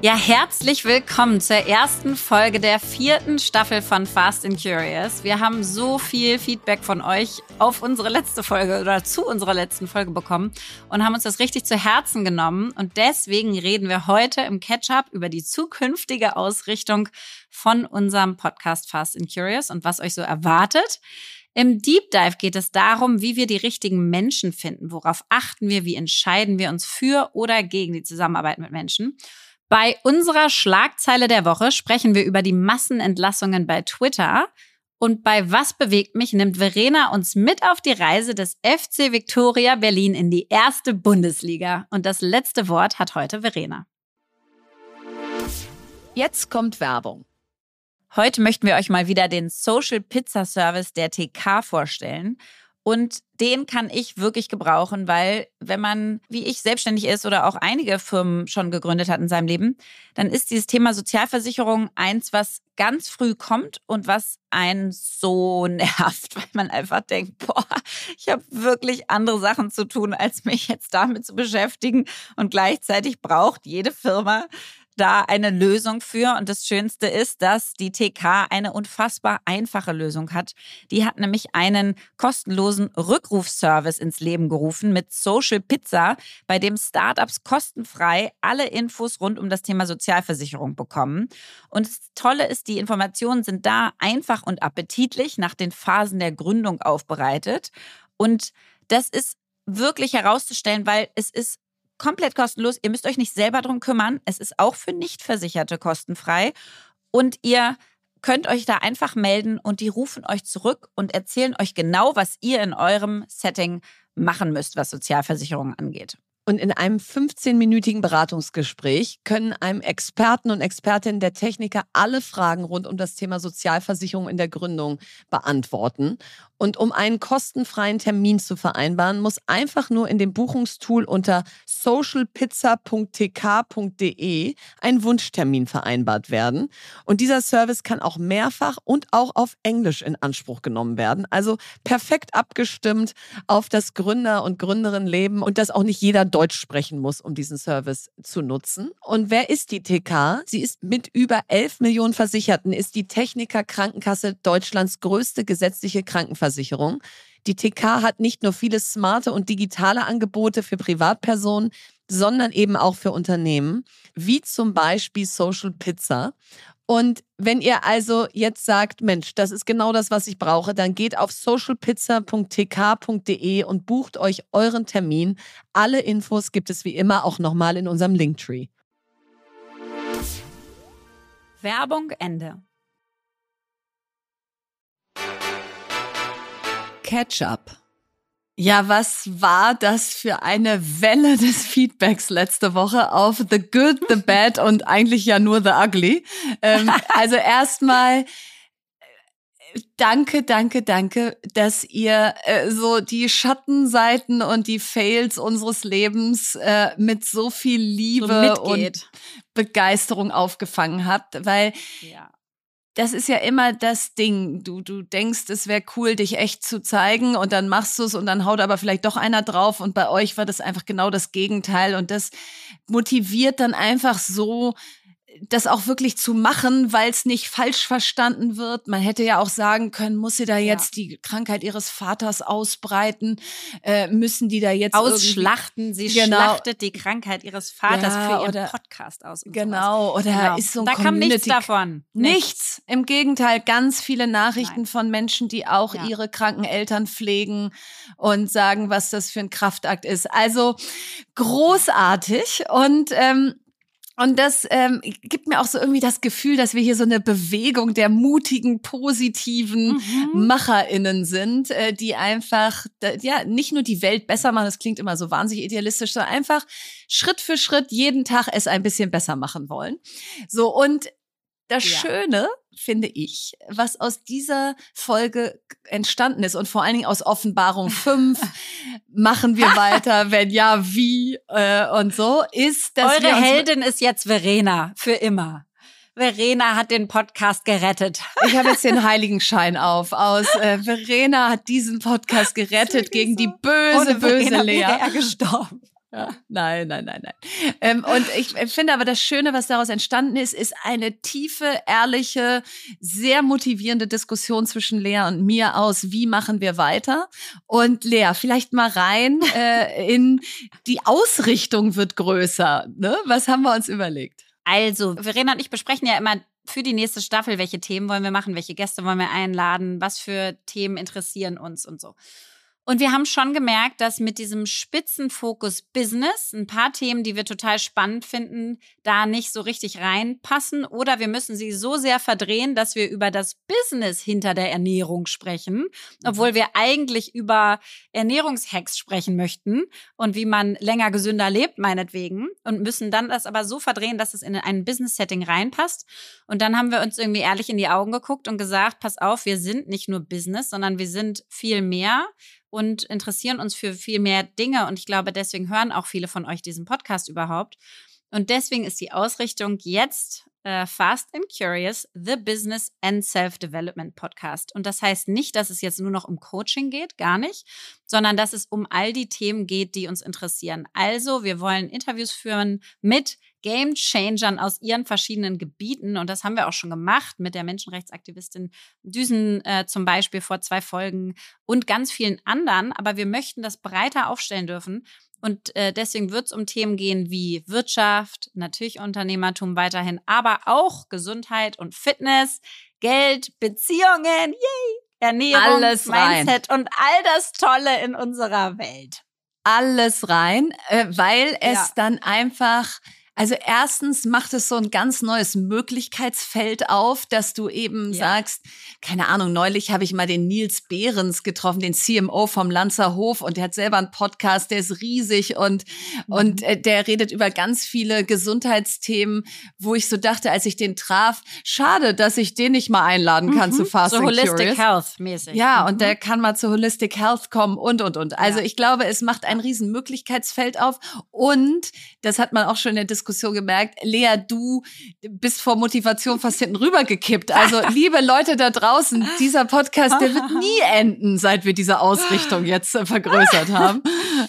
Ja, herzlich willkommen zur ersten Folge der vierten Staffel von Fast and Curious. Wir haben so viel Feedback von euch auf unsere letzte Folge oder zu unserer letzten Folge bekommen und haben uns das richtig zu Herzen genommen. Und deswegen reden wir heute im Catch-up über die zukünftige Ausrichtung von unserem Podcast Fast and Curious und was euch so erwartet. Im Deep Dive geht es darum, wie wir die richtigen Menschen finden. Worauf achten wir? Wie entscheiden wir uns für oder gegen die Zusammenarbeit mit Menschen? Bei unserer Schlagzeile der Woche sprechen wir über die Massenentlassungen bei Twitter. Und bei Was bewegt mich nimmt Verena uns mit auf die Reise des FC Victoria Berlin in die erste Bundesliga. Und das letzte Wort hat heute Verena. Jetzt kommt Werbung. Heute möchten wir euch mal wieder den Social Pizza Service der TK vorstellen. Und den kann ich wirklich gebrauchen, weil wenn man, wie ich, selbstständig ist oder auch einige Firmen schon gegründet hat in seinem Leben, dann ist dieses Thema Sozialversicherung eins, was ganz früh kommt und was einen so nervt, weil man einfach denkt, boah, ich habe wirklich andere Sachen zu tun, als mich jetzt damit zu beschäftigen. Und gleichzeitig braucht jede Firma da eine Lösung für. Und das Schönste ist, dass die TK eine unfassbar einfache Lösung hat. Die hat nämlich einen kostenlosen Rückrufservice ins Leben gerufen mit Social Pizza, bei dem Startups kostenfrei alle Infos rund um das Thema Sozialversicherung bekommen. Und das Tolle ist, die Informationen sind da einfach und appetitlich nach den Phasen der Gründung aufbereitet. Und das ist wirklich herauszustellen, weil es ist komplett kostenlos. Ihr müsst euch nicht selber drum kümmern. Es ist auch für Nichtversicherte kostenfrei. Und ihr könnt euch da einfach melden und die rufen euch zurück und erzählen euch genau, was ihr in eurem Setting machen müsst, was Sozialversicherungen angeht. Und in einem 15-minütigen Beratungsgespräch können einem Experten und Expertinnen der Techniker alle Fragen rund um das Thema Sozialversicherung in der Gründung beantworten. Und um einen kostenfreien Termin zu vereinbaren, muss einfach nur in dem Buchungstool unter socialpizza.tk.de ein Wunschtermin vereinbart werden. Und dieser Service kann auch mehrfach und auch auf Englisch in Anspruch genommen werden. Also perfekt abgestimmt auf das Gründer- und Gründerinnenleben und dass auch nicht jeder Deutsch sprechen muss, um diesen Service zu nutzen. Und wer ist die TK? Sie ist mit über 11 Millionen Versicherten, ist die Techniker Krankenkasse Deutschlands größte gesetzliche Krankenversicherung. Krankenversicherung. Die TK hat nicht nur viele smarte und digitale Angebote für Privatpersonen, sondern eben auch für Unternehmen, wie zum Beispiel Social Pizza. Und wenn ihr also jetzt sagt, Mensch, das ist genau das, was ich brauche, dann geht auf socialpizza.tk.de und bucht euch euren Termin. Alle Infos gibt es wie immer auch nochmal in unserem Linktree. Werbung Ende. Ketchup. Ja, was war das für eine Welle des Feedbacks letzte Woche auf The Good, The Bad und eigentlich ja nur The Ugly? Ähm, also erstmal äh, danke, danke, danke, dass ihr äh, so die Schattenseiten und die Fails unseres Lebens äh, mit so viel Liebe so und Begeisterung aufgefangen habt, weil ja das ist ja immer das Ding. Du, du denkst, es wäre cool, dich echt zu zeigen und dann machst du es und dann haut aber vielleicht doch einer drauf und bei euch war das einfach genau das Gegenteil und das motiviert dann einfach so, das auch wirklich zu machen, weil es nicht falsch verstanden wird. Man hätte ja auch sagen können, muss sie da jetzt ja. die Krankheit ihres Vaters ausbreiten? Äh, müssen die da jetzt ausschlachten? Sie genau. schlachtet die Krankheit ihres Vaters ja, für ihren oder, Podcast aus. genau, oder genau. ist so ein Da kam nichts davon. Nichts. nichts. Im Gegenteil, ganz viele Nachrichten Nein. von Menschen, die auch ja. ihre kranken Eltern pflegen und sagen, was das für ein Kraftakt ist. Also großartig und ähm, und das ähm, gibt mir auch so irgendwie das Gefühl, dass wir hier so eine Bewegung der mutigen, positiven mhm. MacherInnen sind, äh, die einfach, ja, nicht nur die Welt besser machen, das klingt immer so wahnsinnig idealistisch, sondern einfach Schritt für Schritt jeden Tag es ein bisschen besser machen wollen. So, und das ja. Schöne, finde ich, was aus dieser Folge entstanden ist und vor allen Dingen aus Offenbarung 5, machen wir weiter, wenn ja, wie äh, und so, ist, dass Eure Heldin ist jetzt Verena, für immer. Verena hat den Podcast gerettet. Ich habe jetzt den Heiligenschein auf. Aus äh, Verena hat diesen Podcast gerettet gegen die böse, Ohne böse Verena Lea. Wäre er gestorben. Ja. Nein, nein, nein, nein. Ähm, und ich finde aber das Schöne, was daraus entstanden ist, ist eine tiefe, ehrliche, sehr motivierende Diskussion zwischen Lea und mir aus, wie machen wir weiter? Und Lea, vielleicht mal rein äh, in die Ausrichtung wird größer. Ne? Was haben wir uns überlegt? Also, Verena und ich besprechen ja immer für die nächste Staffel, welche Themen wollen wir machen, welche Gäste wollen wir einladen, was für Themen interessieren uns und so. Und wir haben schon gemerkt, dass mit diesem Spitzenfokus Business ein paar Themen, die wir total spannend finden, da nicht so richtig reinpassen oder wir müssen sie so sehr verdrehen, dass wir über das Business hinter der Ernährung sprechen, obwohl wir eigentlich über Ernährungshacks sprechen möchten und wie man länger gesünder lebt, meinetwegen, und müssen dann das aber so verdrehen, dass es in ein Business-Setting reinpasst. Und dann haben wir uns irgendwie ehrlich in die Augen geguckt und gesagt, pass auf, wir sind nicht nur Business, sondern wir sind viel mehr und interessieren uns für viel mehr Dinge. Und ich glaube, deswegen hören auch viele von euch diesen Podcast überhaupt. Und deswegen ist die Ausrichtung jetzt äh, Fast and Curious, The Business and Self-Development Podcast. Und das heißt nicht, dass es jetzt nur noch um Coaching geht, gar nicht, sondern dass es um all die Themen geht, die uns interessieren. Also, wir wollen Interviews führen mit Game Changern aus ihren verschiedenen Gebieten. Und das haben wir auch schon gemacht mit der Menschenrechtsaktivistin Düsen äh, zum Beispiel vor zwei Folgen und ganz vielen anderen. Aber wir möchten das breiter aufstellen dürfen. Und äh, deswegen wird es um Themen gehen wie Wirtschaft, natürlich Unternehmertum weiterhin, aber auch Gesundheit und Fitness, Geld, Beziehungen, yay, Ernährung, Alles Mindset und all das Tolle in unserer Welt. Alles rein, äh, weil es Ja. dann einfach also erstens macht es so ein ganz neues Möglichkeitsfeld auf, dass du eben Ja. sagst, keine Ahnung, neulich habe ich mal den Nils Behrens getroffen, den CMO vom Lanzer Hof und der hat selber einen Podcast, der ist riesig und, Mhm. und äh, der redet über ganz viele Gesundheitsthemen, wo ich so dachte, als ich den traf, schade, dass ich den nicht mal einladen kann zu Fast Mhm. So Holistic. Health mäßig. Ja, Mhm. und der kann mal zu Holistic Health kommen und, und, und. Also Ja. ich glaube, es macht ein riesen Möglichkeitsfeld auf. Und, das hat man auch schon in der Diskussion gemerkt, Lea, du bist vor Motivation fast hinten rübergekippt. Also, liebe Leute da draußen, dieser Podcast, der wird nie enden, seit wir diese Ausrichtung jetzt äh, vergrößert haben.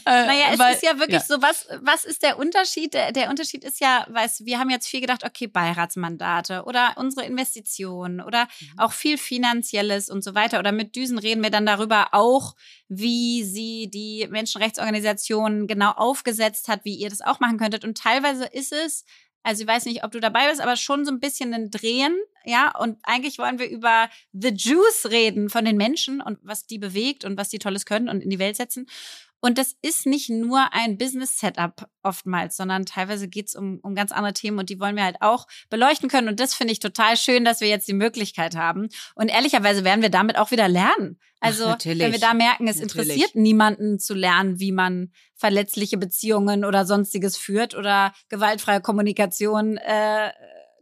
Äh, Naja, es weil- ist ja wirklich so, was, was ist der Unterschied? Der, der Unterschied ist ja, weiß, wir haben jetzt viel gedacht, okay, Beiratsmandate oder unsere Investitionen oder Mhm. auch viel Finanzielles und so weiter. Oder mit Düsen reden wir dann darüber auch, wie sie die Menschenrechtsorganisation genau aufgesetzt hat, wie ihr das auch machen könntet. Und teilweise ist es, also ich weiß nicht, ob du dabei bist, aber schon so ein bisschen ein Drehen, ja. Und eigentlich wollen wir über The Juice reden von den Menschen und was die bewegt und was die Tolles können und in die Welt setzen. Und das ist nicht nur ein Business-Setup oftmals, sondern teilweise geht's um, um ganz andere Themen und die wollen wir halt auch beleuchten können. Und das finde ich total schön, dass wir jetzt die Möglichkeit haben. Und ehrlicherweise werden wir damit auch wieder lernen. Also, Ach, wenn wir da merken, es Natürlich. interessiert niemanden zu lernen, wie man verletzliche Beziehungen oder sonstiges führt oder gewaltfreie Kommunikation äh,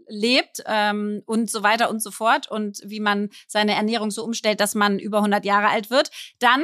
lebt ähm, und so weiter und so fort und wie man seine Ernährung so umstellt, dass man über 100 Jahre alt wird, dann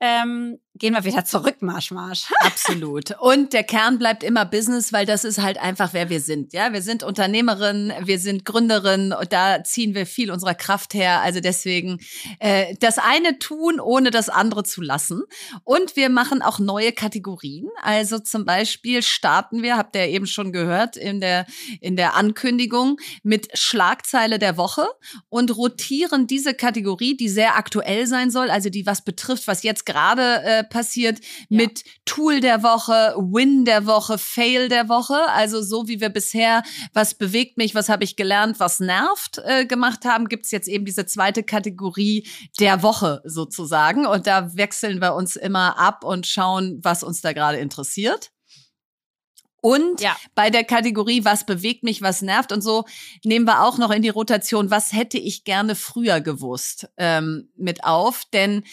ähm, gehen wir wieder zurück, Marsch, Marsch. Absolut. Und der Kern bleibt immer Business, weil das ist halt einfach, wer wir sind. Ja, wir sind Unternehmerinnen, wir sind Gründerinnen und da ziehen wir viel unserer Kraft her. Also deswegen äh, das eine tun, ohne das andere zu lassen. Und wir machen auch neue Kategorien. Also zum Beispiel starten wir, habt ihr eben schon gehört in der in der Ankündigung mit Schlagzeile der Woche und rotieren diese Kategorie, die sehr aktuell sein soll, also die was betrifft, was jetzt gerade äh, passiert, mit Tool der Woche, Win der Woche, Fail der Woche. Also so wie wir bisher, was bewegt mich, was habe ich gelernt, was nervt äh, gemacht haben, gibt's jetzt eben diese zweite Kategorie der Woche sozusagen. Und da wechseln wir uns immer ab und schauen, was uns da gerade interessiert. Und Ja. bei der Kategorie, was bewegt mich, was nervt und so, nehmen wir auch noch in die Rotation, was hätte ich gerne früher gewusst, ähm, mit auf. Denn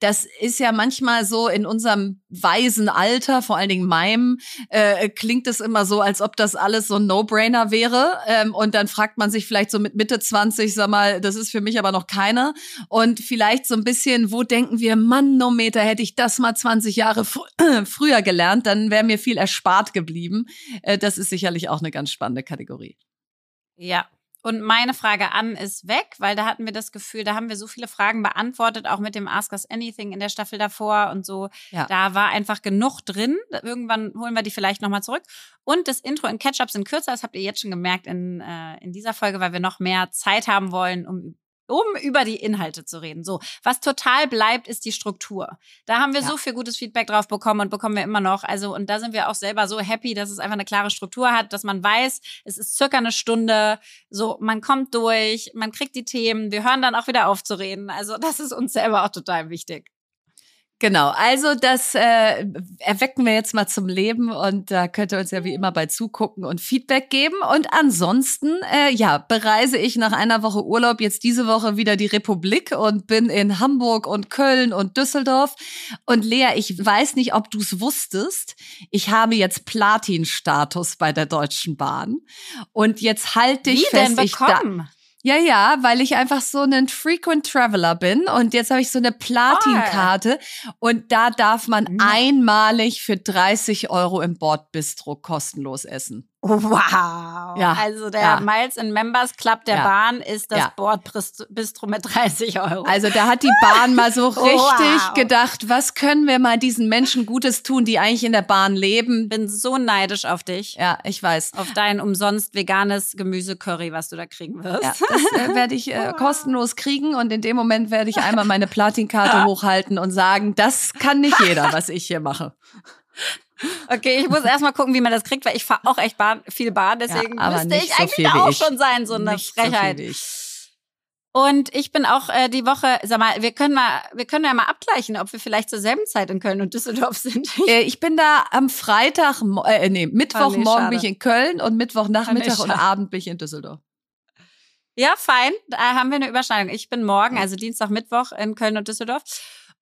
das ist ja manchmal so in unserem weisen Alter, vor allen Dingen meinem, äh, klingt es immer so, als ob das alles so ein No-Brainer wäre. Ähm, und dann fragt man sich vielleicht so mit Mitte 20, sag mal, das ist für mich aber noch keiner. Und vielleicht so ein bisschen, wo denken wir, Manometer, hätte ich das mal 20 Jahre fr früher gelernt, dann wäre mir viel erspart geblieben. Äh, das ist sicherlich auch eine ganz spannende Kategorie. Ja. Und meine Frage an ist weg, weil da hatten wir das Gefühl, da haben wir so viele Fragen beantwortet, auch mit dem Ask Us Anything in der Staffel davor und so. Ja. Da war einfach genug drin. Irgendwann holen wir die vielleicht nochmal zurück. Und das Intro in Catch-Up sind kürzer, das habt ihr jetzt schon gemerkt in, äh, in dieser Folge, weil wir noch mehr Zeit haben wollen, um um über die Inhalte zu reden. So, was total bleibt, ist die Struktur. Da haben wir ja. so viel gutes Feedback drauf bekommen und bekommen wir immer noch. Also, und da sind wir auch selber so happy, dass es einfach eine klare Struktur hat, dass man weiß, es ist circa eine Stunde. So, man kommt durch, man kriegt die Themen, wir hören dann auch wieder auf zu reden. Also, das ist uns selber auch total wichtig. Genau, also das äh, erwecken wir jetzt mal zum Leben und da könnt ihr uns ja wie immer bei zugucken und Feedback geben. Und ansonsten, äh, ja, bereise ich nach einer Woche Urlaub jetzt diese Woche wieder die Republik und bin in Hamburg und Köln und Düsseldorf. Und Lea, ich weiß nicht, ob du es wusstest, ich habe jetzt Platin-Status bei der Deutschen Bahn. Und jetzt halte ich wie fest, denn bekommen? ich da ja, ja, weil ich einfach so ein Frequent Traveler bin und jetzt habe ich so eine Platin-Karte und da darf man einmalig für 30 Euro im Bordbistro kostenlos essen. Wow. Ja. Also der ja. Miles in Members Club der ja. Bahn ist das ja. Bordbistro mit 30 Euro. Also da hat die Bahn mal so richtig wow. gedacht, was können wir mal diesen Menschen Gutes tun, die eigentlich in der Bahn leben. Bin so neidisch auf dich. Ja, ich weiß. Auf dein umsonst veganes Gemüsecurry, was du da kriegen wirst. Ja, das äh, werde ich äh, kostenlos kriegen und in dem Moment werde ich einmal meine Platinkarte hochhalten und sagen, das kann nicht jeder, was ich hier mache. Okay, ich muss erstmal gucken, wie man das kriegt, weil ich fahre auch echt Bahn, viel Bahn, deswegen ja, müsste ich so eigentlich auch ich. schon sein, so eine nicht Frechheit. So und ich bin auch äh, die Woche, sag mal, wir können mal, wir können ja mal abgleichen, ob wir vielleicht zur selben Zeit in Köln und Düsseldorf sind. Äh, ich bin da am Freitag, äh, nee, Mittwochmorgen bin ich in Köln und Mittwochnachmittag und Abend bin ich in Düsseldorf. Ja, fein. Da haben wir eine Überschneidung. Ich bin morgen, also Dienstag, Mittwoch in Köln und Düsseldorf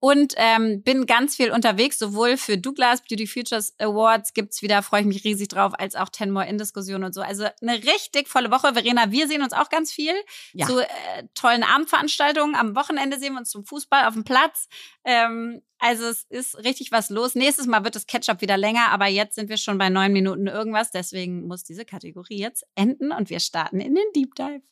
und ähm, bin ganz viel unterwegs, sowohl für Douglas Beauty Futures Awards gibt's wieder, freue ich mich riesig drauf, als auch Ten More in Diskussion und so. Also eine richtig volle Woche. Verena, wir sehen uns auch ganz viel ja. zu äh, tollen Abendveranstaltungen. Am Wochenende sehen wir uns zum Fußball auf dem Platz. Ähm, also es ist richtig was los. Nächstes Mal wird das Ketchup wieder länger, aber jetzt sind wir schon bei neun Minuten irgendwas. Deswegen muss diese Kategorie jetzt enden und wir starten in den Deep Dive.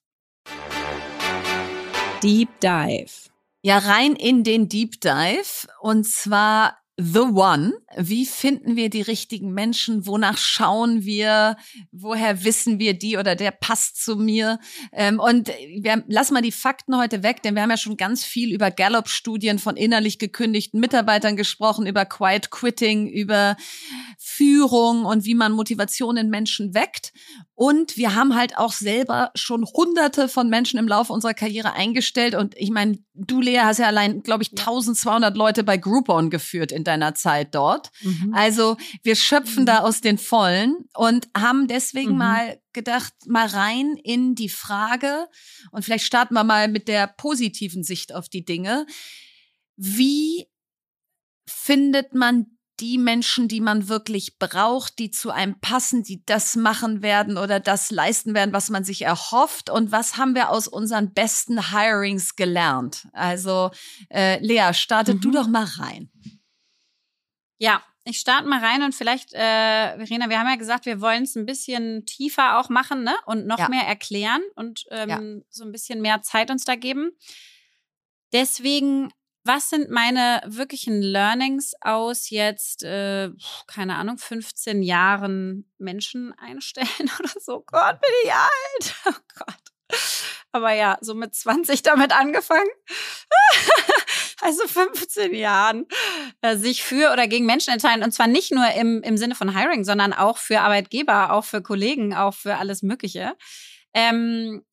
Deep Dive. Ja, rein in den Deep Dive. Und zwar The One. Wie finden wir die richtigen Menschen? Wonach schauen wir? Woher wissen wir, die oder der passt zu mir? Ähm, und wir lassen mal die Fakten heute weg, denn wir haben ja schon ganz viel über Gallup-Studien von innerlich gekündigten Mitarbeitern gesprochen, über Quiet Quitting, über Führung und wie man Motivation in Menschen weckt. Und wir haben halt auch selber schon hunderte von Menschen im Laufe unserer Karriere eingestellt. Und ich meine, du, Lea, hast ja allein, glaube ich, 1200 Leute bei Groupon geführt in deiner Zeit dort. Mhm. Also wir schöpfen mhm. da aus den Vollen und haben deswegen mhm. mal gedacht, mal rein in die Frage. Und vielleicht starten wir mal mit der positiven Sicht auf die Dinge. Wie findet man die Menschen, die man wirklich braucht, die zu einem passen, die das machen werden oder das leisten werden, was man sich erhofft? Und was haben wir aus unseren besten Hirings gelernt? Also, äh, Lea, starte mhm. du doch mal rein. Ja, ich starte mal rein und vielleicht, äh, Verena, wir haben ja gesagt, wir wollen es ein bisschen tiefer auch machen ne? und noch ja. mehr erklären und ähm, ja. so ein bisschen mehr Zeit uns da geben. Deswegen was sind meine wirklichen Learnings aus jetzt, äh, keine Ahnung, 15 Jahren Menschen einstellen oder so? Gott, bin ich alt. Oh Gott. Aber ja, so mit 20 damit angefangen. also 15 Jahren äh, sich für oder gegen Menschen entscheiden. Und zwar nicht nur im, im Sinne von Hiring, sondern auch für Arbeitgeber, auch für Kollegen, auch für alles Mögliche. Ähm,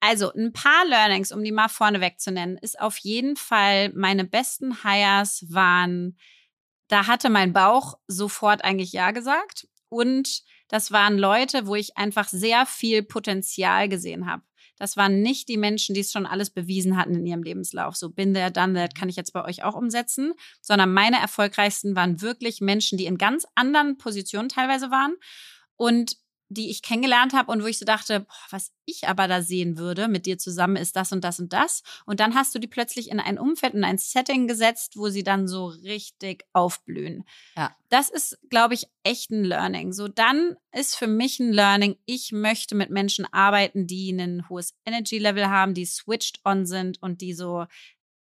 also ein paar Learnings, um die mal vorneweg zu nennen, ist auf jeden Fall, meine besten Hires waren, da hatte mein Bauch sofort eigentlich Ja gesagt. Und das waren Leute, wo ich einfach sehr viel Potenzial gesehen habe. Das waren nicht die Menschen, die es schon alles bewiesen hatten in ihrem Lebenslauf. So bin der, dann that kann ich jetzt bei euch auch umsetzen. Sondern meine erfolgreichsten waren wirklich Menschen, die in ganz anderen Positionen teilweise waren und die ich kennengelernt habe und wo ich so dachte, boah, was ich aber da sehen würde mit dir zusammen ist das und das und das. Und dann hast du die plötzlich in ein Umfeld, in ein Setting gesetzt, wo sie dann so richtig aufblühen. Ja. Das ist, glaube ich, echt ein Learning. So, dann ist für mich ein Learning, ich möchte mit Menschen arbeiten, die ein hohes Energy Level haben, die switched on sind und die so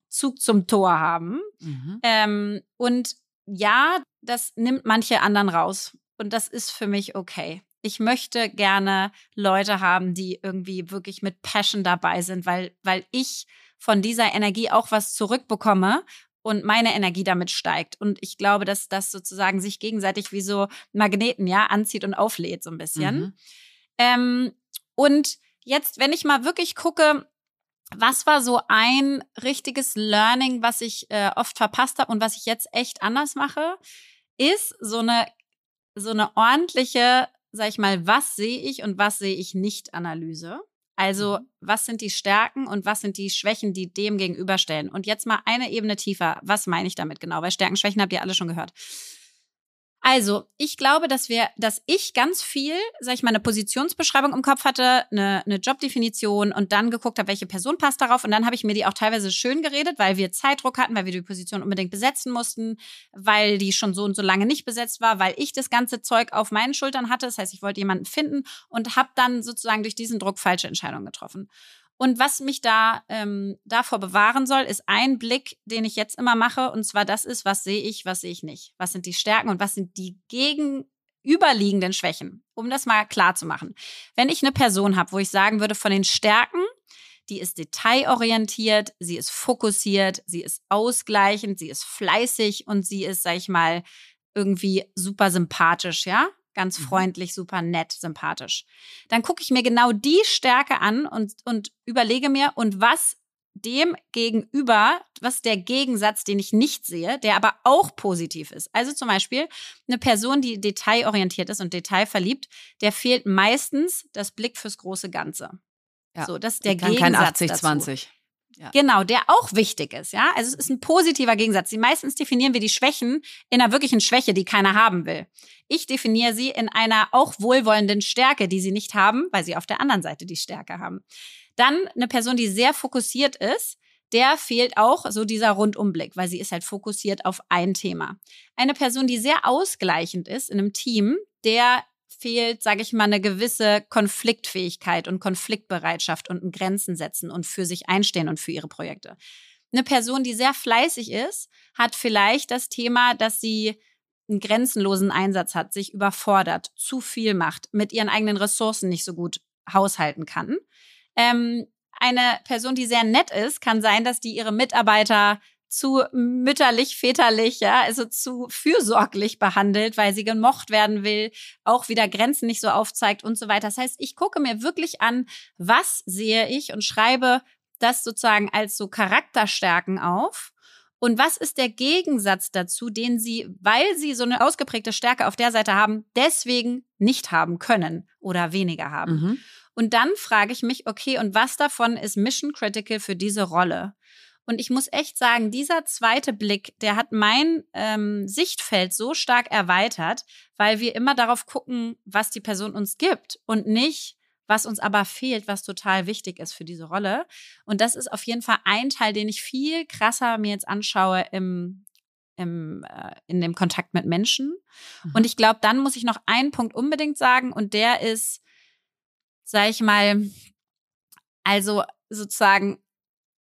Zug zum Tor haben. Mhm. Ähm, und ja, das nimmt manche anderen raus. Und das ist für mich okay ich möchte gerne Leute haben, die irgendwie wirklich mit Passion dabei sind, weil, weil ich von dieser Energie auch was zurückbekomme und meine Energie damit steigt. Und ich glaube, dass das sozusagen sich gegenseitig wie so Magneten, ja, anzieht und auflädt so ein bisschen. Mhm. Ähm, und jetzt, wenn ich mal wirklich gucke, was war so ein richtiges Learning, was ich äh, oft verpasst habe und was ich jetzt echt anders mache, ist so eine so eine ordentliche sag ich mal, was sehe ich und was sehe ich nicht Analyse. Also, mhm. was sind die Stärken und was sind die Schwächen, die dem gegenüberstellen? Und jetzt mal eine Ebene tiefer. Was meine ich damit genau? Weil Stärken, Schwächen habt ihr alle schon gehört. Also, ich glaube, dass wir, dass ich ganz viel, sag ich mal, eine Positionsbeschreibung im Kopf hatte, eine, eine Jobdefinition und dann geguckt habe, welche Person passt darauf. Und dann habe ich mir die auch teilweise schön geredet, weil wir Zeitdruck hatten, weil wir die Position unbedingt besetzen mussten, weil die schon so und so lange nicht besetzt war, weil ich das ganze Zeug auf meinen Schultern hatte. Das heißt, ich wollte jemanden finden und habe dann sozusagen durch diesen Druck falsche Entscheidungen getroffen. Und was mich da ähm, davor bewahren soll, ist ein Blick, den ich jetzt immer mache. Und zwar das ist, was sehe ich, was sehe ich nicht. Was sind die Stärken und was sind die gegenüberliegenden Schwächen? Um das mal klar zu machen. Wenn ich eine Person habe, wo ich sagen würde, von den Stärken, die ist detailorientiert, sie ist fokussiert, sie ist ausgleichend, sie ist fleißig und sie ist, sag ich mal, irgendwie super sympathisch, ja? Ganz mhm. freundlich, super nett, sympathisch. Dann gucke ich mir genau die Stärke an und, und überlege mir, und was dem gegenüber, was der Gegensatz, den ich nicht sehe, der aber auch positiv ist. Also zum Beispiel eine Person, die detailorientiert ist und detailverliebt, der fehlt meistens das Blick fürs große Ganze. Ja, so, das ist der Gegensatz. Kein 80, 20. Ja. Genau, der auch wichtig ist, ja. Also es ist ein positiver Gegensatz. Die meistens definieren wir die Schwächen in einer wirklichen Schwäche, die keiner haben will. Ich definiere sie in einer auch wohlwollenden Stärke, die sie nicht haben, weil sie auf der anderen Seite die Stärke haben. Dann eine Person, die sehr fokussiert ist, der fehlt auch so dieser Rundumblick, weil sie ist halt fokussiert auf ein Thema. Eine Person, die sehr ausgleichend ist in einem Team, der fehlt, sage ich mal, eine gewisse Konfliktfähigkeit und Konfliktbereitschaft und Grenzen setzen und für sich einstehen und für ihre Projekte. Eine Person, die sehr fleißig ist, hat vielleicht das Thema, dass sie einen grenzenlosen Einsatz hat, sich überfordert, zu viel macht, mit ihren eigenen Ressourcen nicht so gut haushalten kann. Ähm, eine Person, die sehr nett ist, kann sein, dass die ihre Mitarbeiter zu mütterlich, väterlich, ja, also zu fürsorglich behandelt, weil sie gemocht werden will, auch wieder Grenzen nicht so aufzeigt und so weiter. Das heißt, ich gucke mir wirklich an, was sehe ich und schreibe das sozusagen als so Charakterstärken auf. Und was ist der Gegensatz dazu, den sie, weil sie so eine ausgeprägte Stärke auf der Seite haben, deswegen nicht haben können oder weniger haben? Mhm. Und dann frage ich mich, okay, und was davon ist mission critical für diese Rolle? Und ich muss echt sagen, dieser zweite Blick, der hat mein ähm, Sichtfeld so stark erweitert, weil wir immer darauf gucken, was die Person uns gibt und nicht, was uns aber fehlt, was total wichtig ist für diese Rolle. Und das ist auf jeden Fall ein Teil, den ich viel krasser mir jetzt anschaue im, im, äh, in dem Kontakt mit Menschen. Mhm. Und ich glaube, dann muss ich noch einen Punkt unbedingt sagen und der ist, sag ich mal, also sozusagen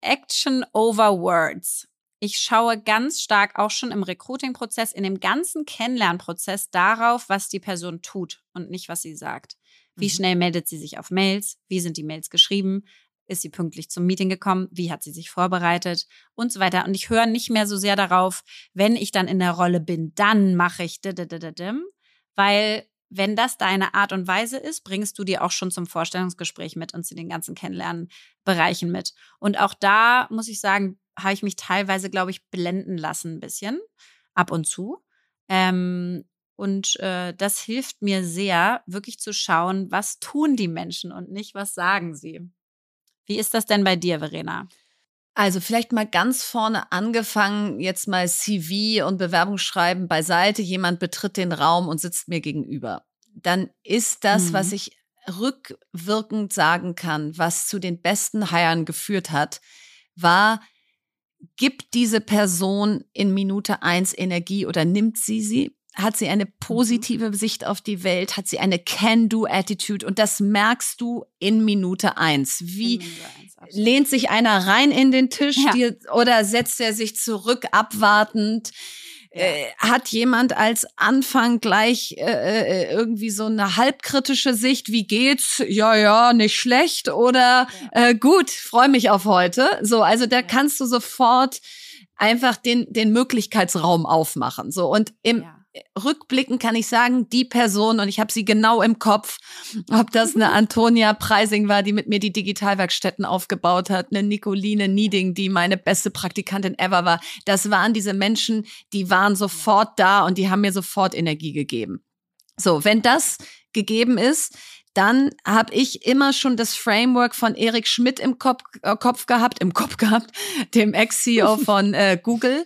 Action over Words. Ich schaue ganz stark auch schon im Recruiting-Prozess, in dem ganzen Kennenlernprozess darauf, was die Person tut und nicht, was sie sagt. Wie mhm. schnell meldet sie sich auf Mails? Wie sind die Mails geschrieben? Ist sie pünktlich zum Meeting gekommen? Wie hat sie sich vorbereitet? Und so weiter. Und ich höre nicht mehr so sehr darauf, wenn ich dann in der Rolle bin, dann mache ich, weil wenn das deine Art und Weise ist, bringst du dir auch schon zum Vorstellungsgespräch mit und zu den ganzen Kennenlernbereichen mit. Und auch da muss ich sagen, habe ich mich teilweise, glaube ich, blenden lassen ein bisschen, ab und zu. Ähm, und äh, das hilft mir sehr, wirklich zu schauen, was tun die Menschen und nicht, was sagen sie. Wie ist das denn bei dir, Verena? Also vielleicht mal ganz vorne angefangen, jetzt mal CV und Bewerbungsschreiben beiseite. Jemand betritt den Raum und sitzt mir gegenüber. dann ist das, mhm. was ich rückwirkend sagen kann, was zu den besten Heiern geführt hat, war, gibt diese Person in Minute eins Energie oder nimmt sie sie? Hat sie eine mhm. positive Sicht auf die Welt? Hat sie eine Can-Do-Attitude? Und das merkst du in Minute eins. Wie Minute eins, lehnt sich einer rein in den Tisch ja. die, oder setzt er sich zurück, abwartend? Äh, hat jemand als Anfang gleich äh, äh, irgendwie so eine halbkritische Sicht, wie geht's? Ja, ja, nicht schlecht oder ja. äh, gut, freue mich auf heute. So, also da kannst du sofort einfach den den Möglichkeitsraum aufmachen. So und im ja rückblicken kann ich sagen, die Person, und ich habe sie genau im Kopf, ob das eine Antonia Preising war, die mit mir die Digitalwerkstätten aufgebaut hat, eine Nicoline Nieding, die meine beste Praktikantin ever war. Das waren diese Menschen, die waren sofort da und die haben mir sofort Energie gegeben. So, wenn das gegeben ist, dann habe ich immer schon das Framework von Erik Schmidt im Kopf, äh, Kopf gehabt, im Kopf gehabt, dem Ex-CEO von äh, Google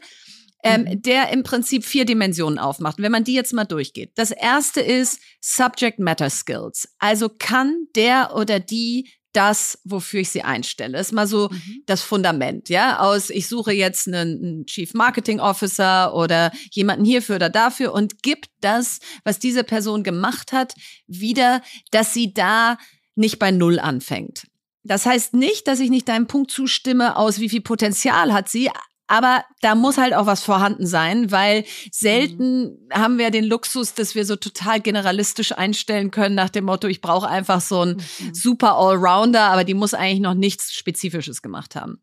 ähm, der im Prinzip vier Dimensionen aufmacht. wenn man die jetzt mal durchgeht. Das erste ist Subject Matter Skills. Also kann der oder die das, wofür ich sie einstelle. Ist mal so mhm. das Fundament, ja, aus ich suche jetzt einen, einen, Chief Marketing Officer oder jemanden hierfür oder dafür und gibt das, was diese Person gemacht hat, wieder, dass sie da nicht bei Null anfängt. Das heißt nicht, dass ich nicht deinem Punkt zustimme, aus wie viel Potenzial hat sie, aber da muss halt auch was vorhanden sein, weil selten mhm. haben wir den Luxus, dass wir so total generalistisch einstellen können nach dem Motto, ich brauche einfach so einen mhm. super Allrounder, aber die muss eigentlich noch nichts Spezifisches gemacht haben.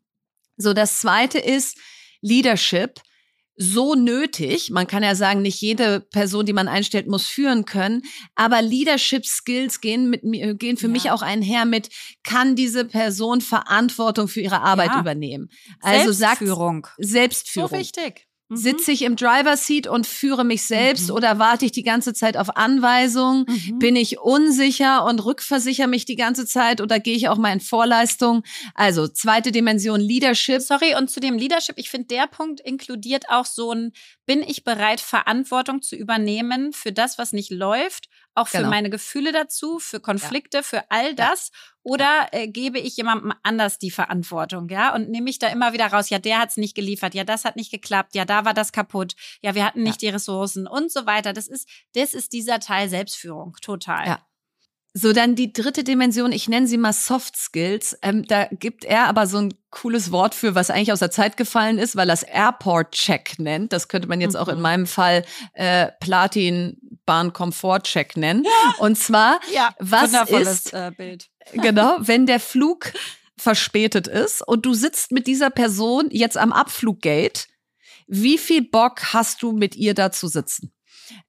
So, das zweite ist Leadership so nötig. Man kann ja sagen, nicht jede Person, die man einstellt, muss führen können. Aber Leadership Skills gehen mit mir, gehen für ja. mich auch einher mit, kann diese Person Verantwortung für ihre Arbeit ja. übernehmen? Also Selbstführung. Sagt, Selbstführung. So wichtig. Mhm. Sitze ich im Driver Seat und führe mich selbst mhm. oder warte ich die ganze Zeit auf Anweisung? Mhm. Bin ich unsicher und rückversichere mich die ganze Zeit oder gehe ich auch mal in Vorleistung? Also zweite Dimension Leadership. Sorry, und zu dem Leadership, ich finde, der Punkt inkludiert auch so ein, bin ich bereit, Verantwortung zu übernehmen für das, was nicht läuft auch für genau. meine Gefühle dazu, für Konflikte, ja. für all das? Oder äh, gebe ich jemandem anders die Verantwortung, ja? Und nehme ich da immer wieder raus, ja, der hat es nicht geliefert, ja, das hat nicht geklappt, ja, da war das kaputt, ja, wir hatten nicht ja. die Ressourcen und so weiter. Das ist, das ist dieser Teil Selbstführung, total. Ja. So, dann die dritte Dimension, ich nenne sie mal Soft Skills. Ähm, da gibt er aber so ein cooles Wort für, was eigentlich aus der Zeit gefallen ist, weil er das Airport Check nennt. Das könnte man jetzt mhm. auch in mhm. meinem Fall äh, Platin Bahn Komfort Check nennen. Ja. Und zwar, ja, was ist, äh, Bild. genau, wenn der Flug verspätet ist und du sitzt mit dieser Person jetzt am Abfluggate, wie viel Bock hast du mit ihr da zu sitzen?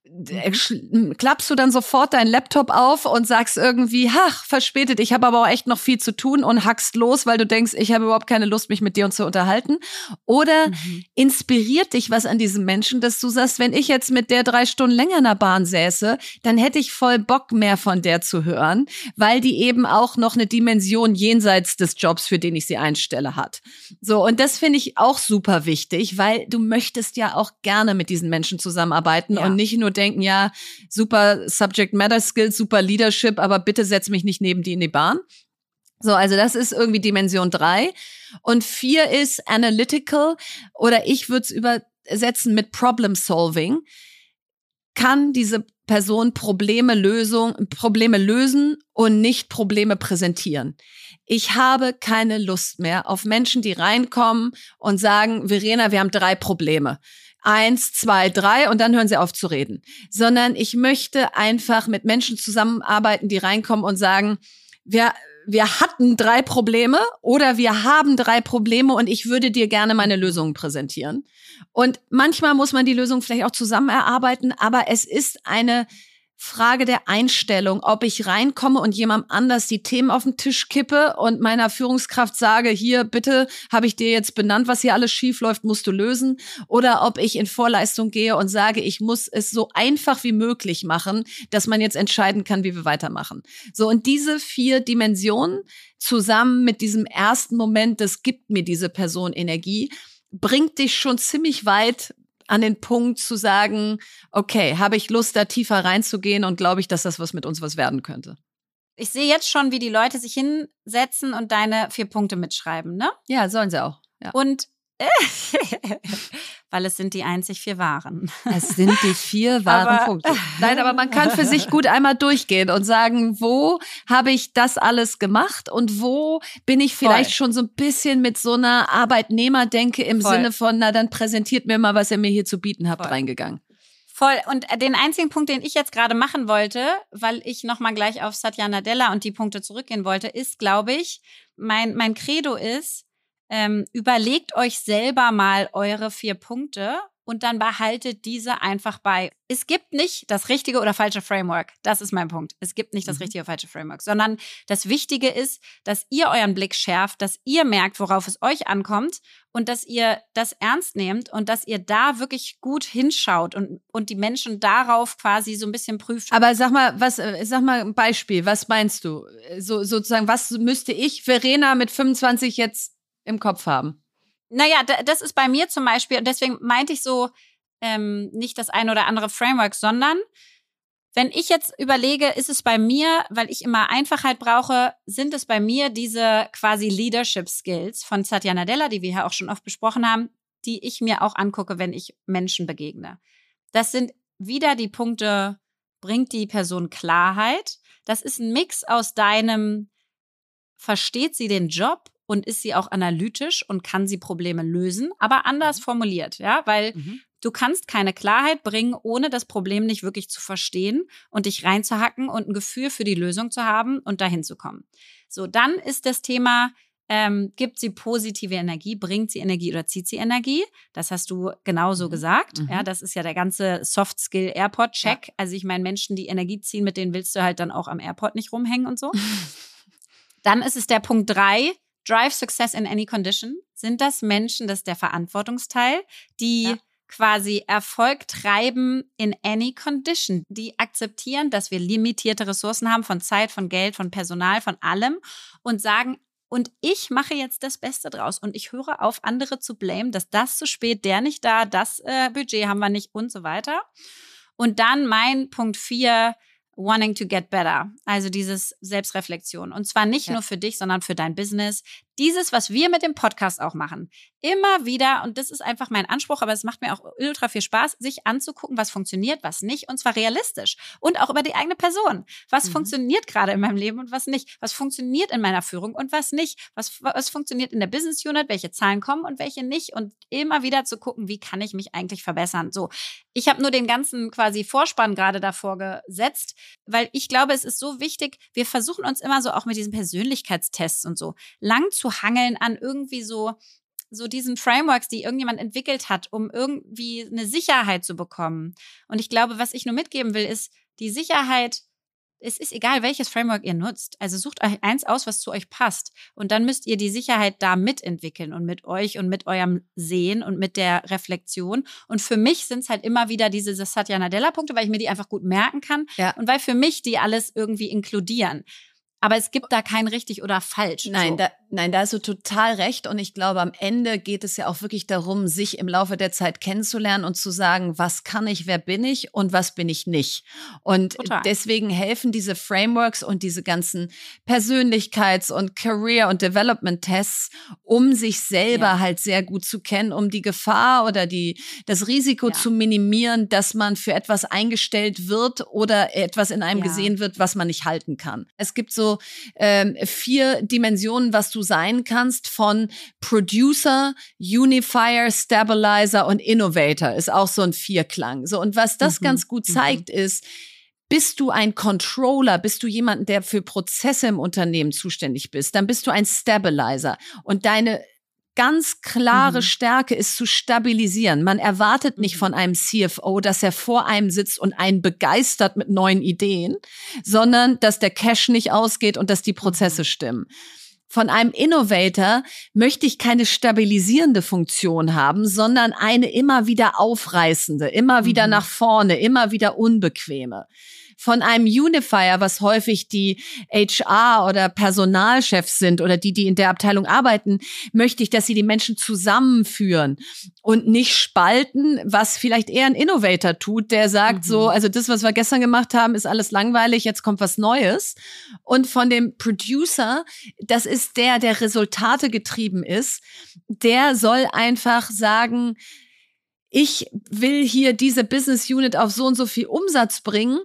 Mhm. klappst du dann sofort deinen Laptop auf und sagst irgendwie, ach, verspätet, ich habe aber auch echt noch viel zu tun und hackst los, weil du denkst, ich habe überhaupt keine Lust, mich mit dir zu unterhalten? Oder mhm. inspiriert dich was an diesem Menschen, dass du sagst, wenn ich jetzt mit der drei Stunden länger in der Bahn säße, dann hätte ich voll Bock mehr von der zu hören, weil die eben auch noch eine Dimension jenseits des Jobs, für den ich sie einstelle, hat. So, und das finde ich auch super wichtig, weil du möchtest ja auch gerne mit diesen Menschen zusammenarbeiten ja. und nicht nur denken, ja, super Subject Matter Skills, super Leadership, aber bitte setz mich nicht neben die in die Bahn. So, also das ist irgendwie Dimension drei. Und vier ist Analytical oder ich würde es übersetzen mit Problem Solving. Kann diese Person Probleme, Lösung, Probleme lösen und nicht Probleme präsentieren. Ich habe keine Lust mehr auf Menschen, die reinkommen und sagen, Verena, wir haben drei Probleme eins, zwei, drei und dann hören sie auf zu reden, sondern ich möchte einfach mit Menschen zusammenarbeiten, die reinkommen und sagen, wir, wir hatten drei Probleme oder wir haben drei Probleme und ich würde dir gerne meine Lösungen präsentieren. Und manchmal muss man die Lösung vielleicht auch zusammen erarbeiten, aber es ist eine Frage der Einstellung, ob ich reinkomme und jemandem anders die Themen auf den Tisch kippe und meiner Führungskraft sage, hier bitte habe ich dir jetzt benannt, was hier alles schief läuft, musst du lösen, oder ob ich in Vorleistung gehe und sage, ich muss es so einfach wie möglich machen, dass man jetzt entscheiden kann, wie wir weitermachen. So und diese vier Dimensionen zusammen mit diesem ersten Moment, das gibt mir diese Person Energie, bringt dich schon ziemlich weit an den Punkt zu sagen, okay, habe ich Lust, da tiefer reinzugehen und glaube ich, dass das was mit uns was werden könnte? Ich sehe jetzt schon, wie die Leute sich hinsetzen und deine vier Punkte mitschreiben, ne? Ja, sollen sie auch. Ja. Und weil es sind die einzig vier wahren. Es sind die vier wahren aber, Punkte. Nein, aber man kann für sich gut einmal durchgehen und sagen, wo habe ich das alles gemacht und wo bin ich vielleicht Voll. schon so ein bisschen mit so einer Arbeitnehmerdenke im Voll. Sinne von, na dann präsentiert mir mal, was ihr mir hier zu bieten habt, Voll. reingegangen. Voll. Und den einzigen Punkt, den ich jetzt gerade machen wollte, weil ich nochmal gleich auf Satya Nadella und die Punkte zurückgehen wollte, ist, glaube ich, mein, mein Credo ist, ähm, überlegt euch selber mal eure vier Punkte und dann behaltet diese einfach bei. Es gibt nicht das richtige oder falsche Framework. Das ist mein Punkt. Es gibt nicht das mhm. richtige oder falsche Framework, sondern das Wichtige ist, dass ihr euren Blick schärft, dass ihr merkt, worauf es euch ankommt und dass ihr das ernst nehmt und dass ihr da wirklich gut hinschaut und, und die Menschen darauf quasi so ein bisschen prüft. Aber sag mal, was, äh, sag mal ein Beispiel. Was meinst du? So, sozusagen, was müsste ich, Verena mit 25 jetzt im Kopf haben. Naja, das ist bei mir zum Beispiel, und deswegen meinte ich so, ähm, nicht das eine oder andere Framework, sondern wenn ich jetzt überlege, ist es bei mir, weil ich immer Einfachheit brauche, sind es bei mir diese quasi Leadership Skills von Satya Nadella, die wir ja auch schon oft besprochen haben, die ich mir auch angucke, wenn ich Menschen begegne. Das sind wieder die Punkte, bringt die Person Klarheit. Das ist ein Mix aus deinem, versteht sie den Job und ist sie auch analytisch und kann sie Probleme lösen, aber anders mhm. formuliert, ja, weil mhm. du kannst keine Klarheit bringen, ohne das Problem nicht wirklich zu verstehen und dich reinzuhacken und ein Gefühl für die Lösung zu haben und dahin zu kommen. So, dann ist das Thema, ähm, gibt sie positive Energie, bringt sie Energie oder zieht sie Energie? Das hast du genauso mhm. gesagt. Mhm. Ja, das ist ja der ganze Soft Skill Airport Check. Ja. Also ich meine, Menschen, die Energie ziehen, mit denen willst du halt dann auch am Airport nicht rumhängen und so. dann ist es der Punkt drei, Drive Success in Any Condition. Sind das Menschen, das ist der Verantwortungsteil, die ja. quasi Erfolg treiben in any condition, die akzeptieren, dass wir limitierte Ressourcen haben von Zeit, von Geld, von Personal, von allem und sagen, und ich mache jetzt das Beste draus und ich höre auf, andere zu blamen, dass das zu spät, der nicht da, das äh, Budget haben wir nicht und so weiter. Und dann mein Punkt vier, wanting to get better. Also dieses Selbstreflexion. Und zwar nicht ja. nur für dich, sondern für dein Business. Dieses, was wir mit dem Podcast auch machen. Immer wieder, und das ist einfach mein Anspruch, aber es macht mir auch ultra viel Spaß, sich anzugucken, was funktioniert, was nicht, und zwar realistisch. Und auch über die eigene Person. Was mhm. funktioniert gerade in meinem Leben und was nicht? Was funktioniert in meiner Führung und was nicht? Was, was funktioniert in der Business Unit? Welche Zahlen kommen und welche nicht? Und immer wieder zu gucken, wie kann ich mich eigentlich verbessern? So. Ich habe nur den ganzen quasi Vorspann gerade davor gesetzt, weil ich glaube, es ist so wichtig, wir versuchen uns immer so auch mit diesen Persönlichkeitstests und so lang zu hangeln an irgendwie so so diesen Frameworks, die irgendjemand entwickelt hat, um irgendwie eine Sicherheit zu bekommen. Und ich glaube, was ich nur mitgeben will, ist die Sicherheit es ist egal, welches Framework ihr nutzt. Also sucht euch eins aus, was zu euch passt. Und dann müsst ihr die Sicherheit da mitentwickeln und mit euch und mit eurem Sehen und mit der Reflexion. Und für mich sind es halt immer wieder diese Satya Nadella-Punkte, weil ich mir die einfach gut merken kann ja. und weil für mich die alles irgendwie inkludieren. Aber es gibt da kein richtig oder falsch. Nein, so. da, nein, da hast du total recht. Und ich glaube, am Ende geht es ja auch wirklich darum, sich im Laufe der Zeit kennenzulernen und zu sagen, was kann ich, wer bin ich und was bin ich nicht. Und total. deswegen helfen diese Frameworks und diese ganzen Persönlichkeits- und Career- und Development-Tests, um sich selber ja. halt sehr gut zu kennen, um die Gefahr oder die, das Risiko ja. zu minimieren, dass man für etwas eingestellt wird oder etwas in einem ja. gesehen wird, was man nicht halten kann. Es gibt so ähm, vier Dimensionen, was du sein kannst von Producer, Unifier, Stabilizer und Innovator ist auch so ein Vierklang. So und was das mhm. ganz gut mhm. zeigt mhm. ist, bist du ein Controller, bist du jemand, der für Prozesse im Unternehmen zuständig bist, dann bist du ein Stabilizer und deine ganz klare mhm. Stärke ist zu stabilisieren. Man erwartet nicht mhm. von einem CFO, dass er vor einem sitzt und einen begeistert mit neuen Ideen, sondern dass der Cash nicht ausgeht und dass die Prozesse mhm. stimmen. Von einem Innovator möchte ich keine stabilisierende Funktion haben, sondern eine immer wieder aufreißende, immer wieder mhm. nach vorne, immer wieder unbequeme. Von einem Unifier, was häufig die HR oder Personalchefs sind oder die, die in der Abteilung arbeiten, möchte ich, dass sie die Menschen zusammenführen und nicht spalten, was vielleicht eher ein Innovator tut, der sagt mhm. so, also das, was wir gestern gemacht haben, ist alles langweilig, jetzt kommt was Neues. Und von dem Producer, das ist der, der Resultate getrieben ist, der soll einfach sagen, ich will hier diese Business Unit auf so und so viel Umsatz bringen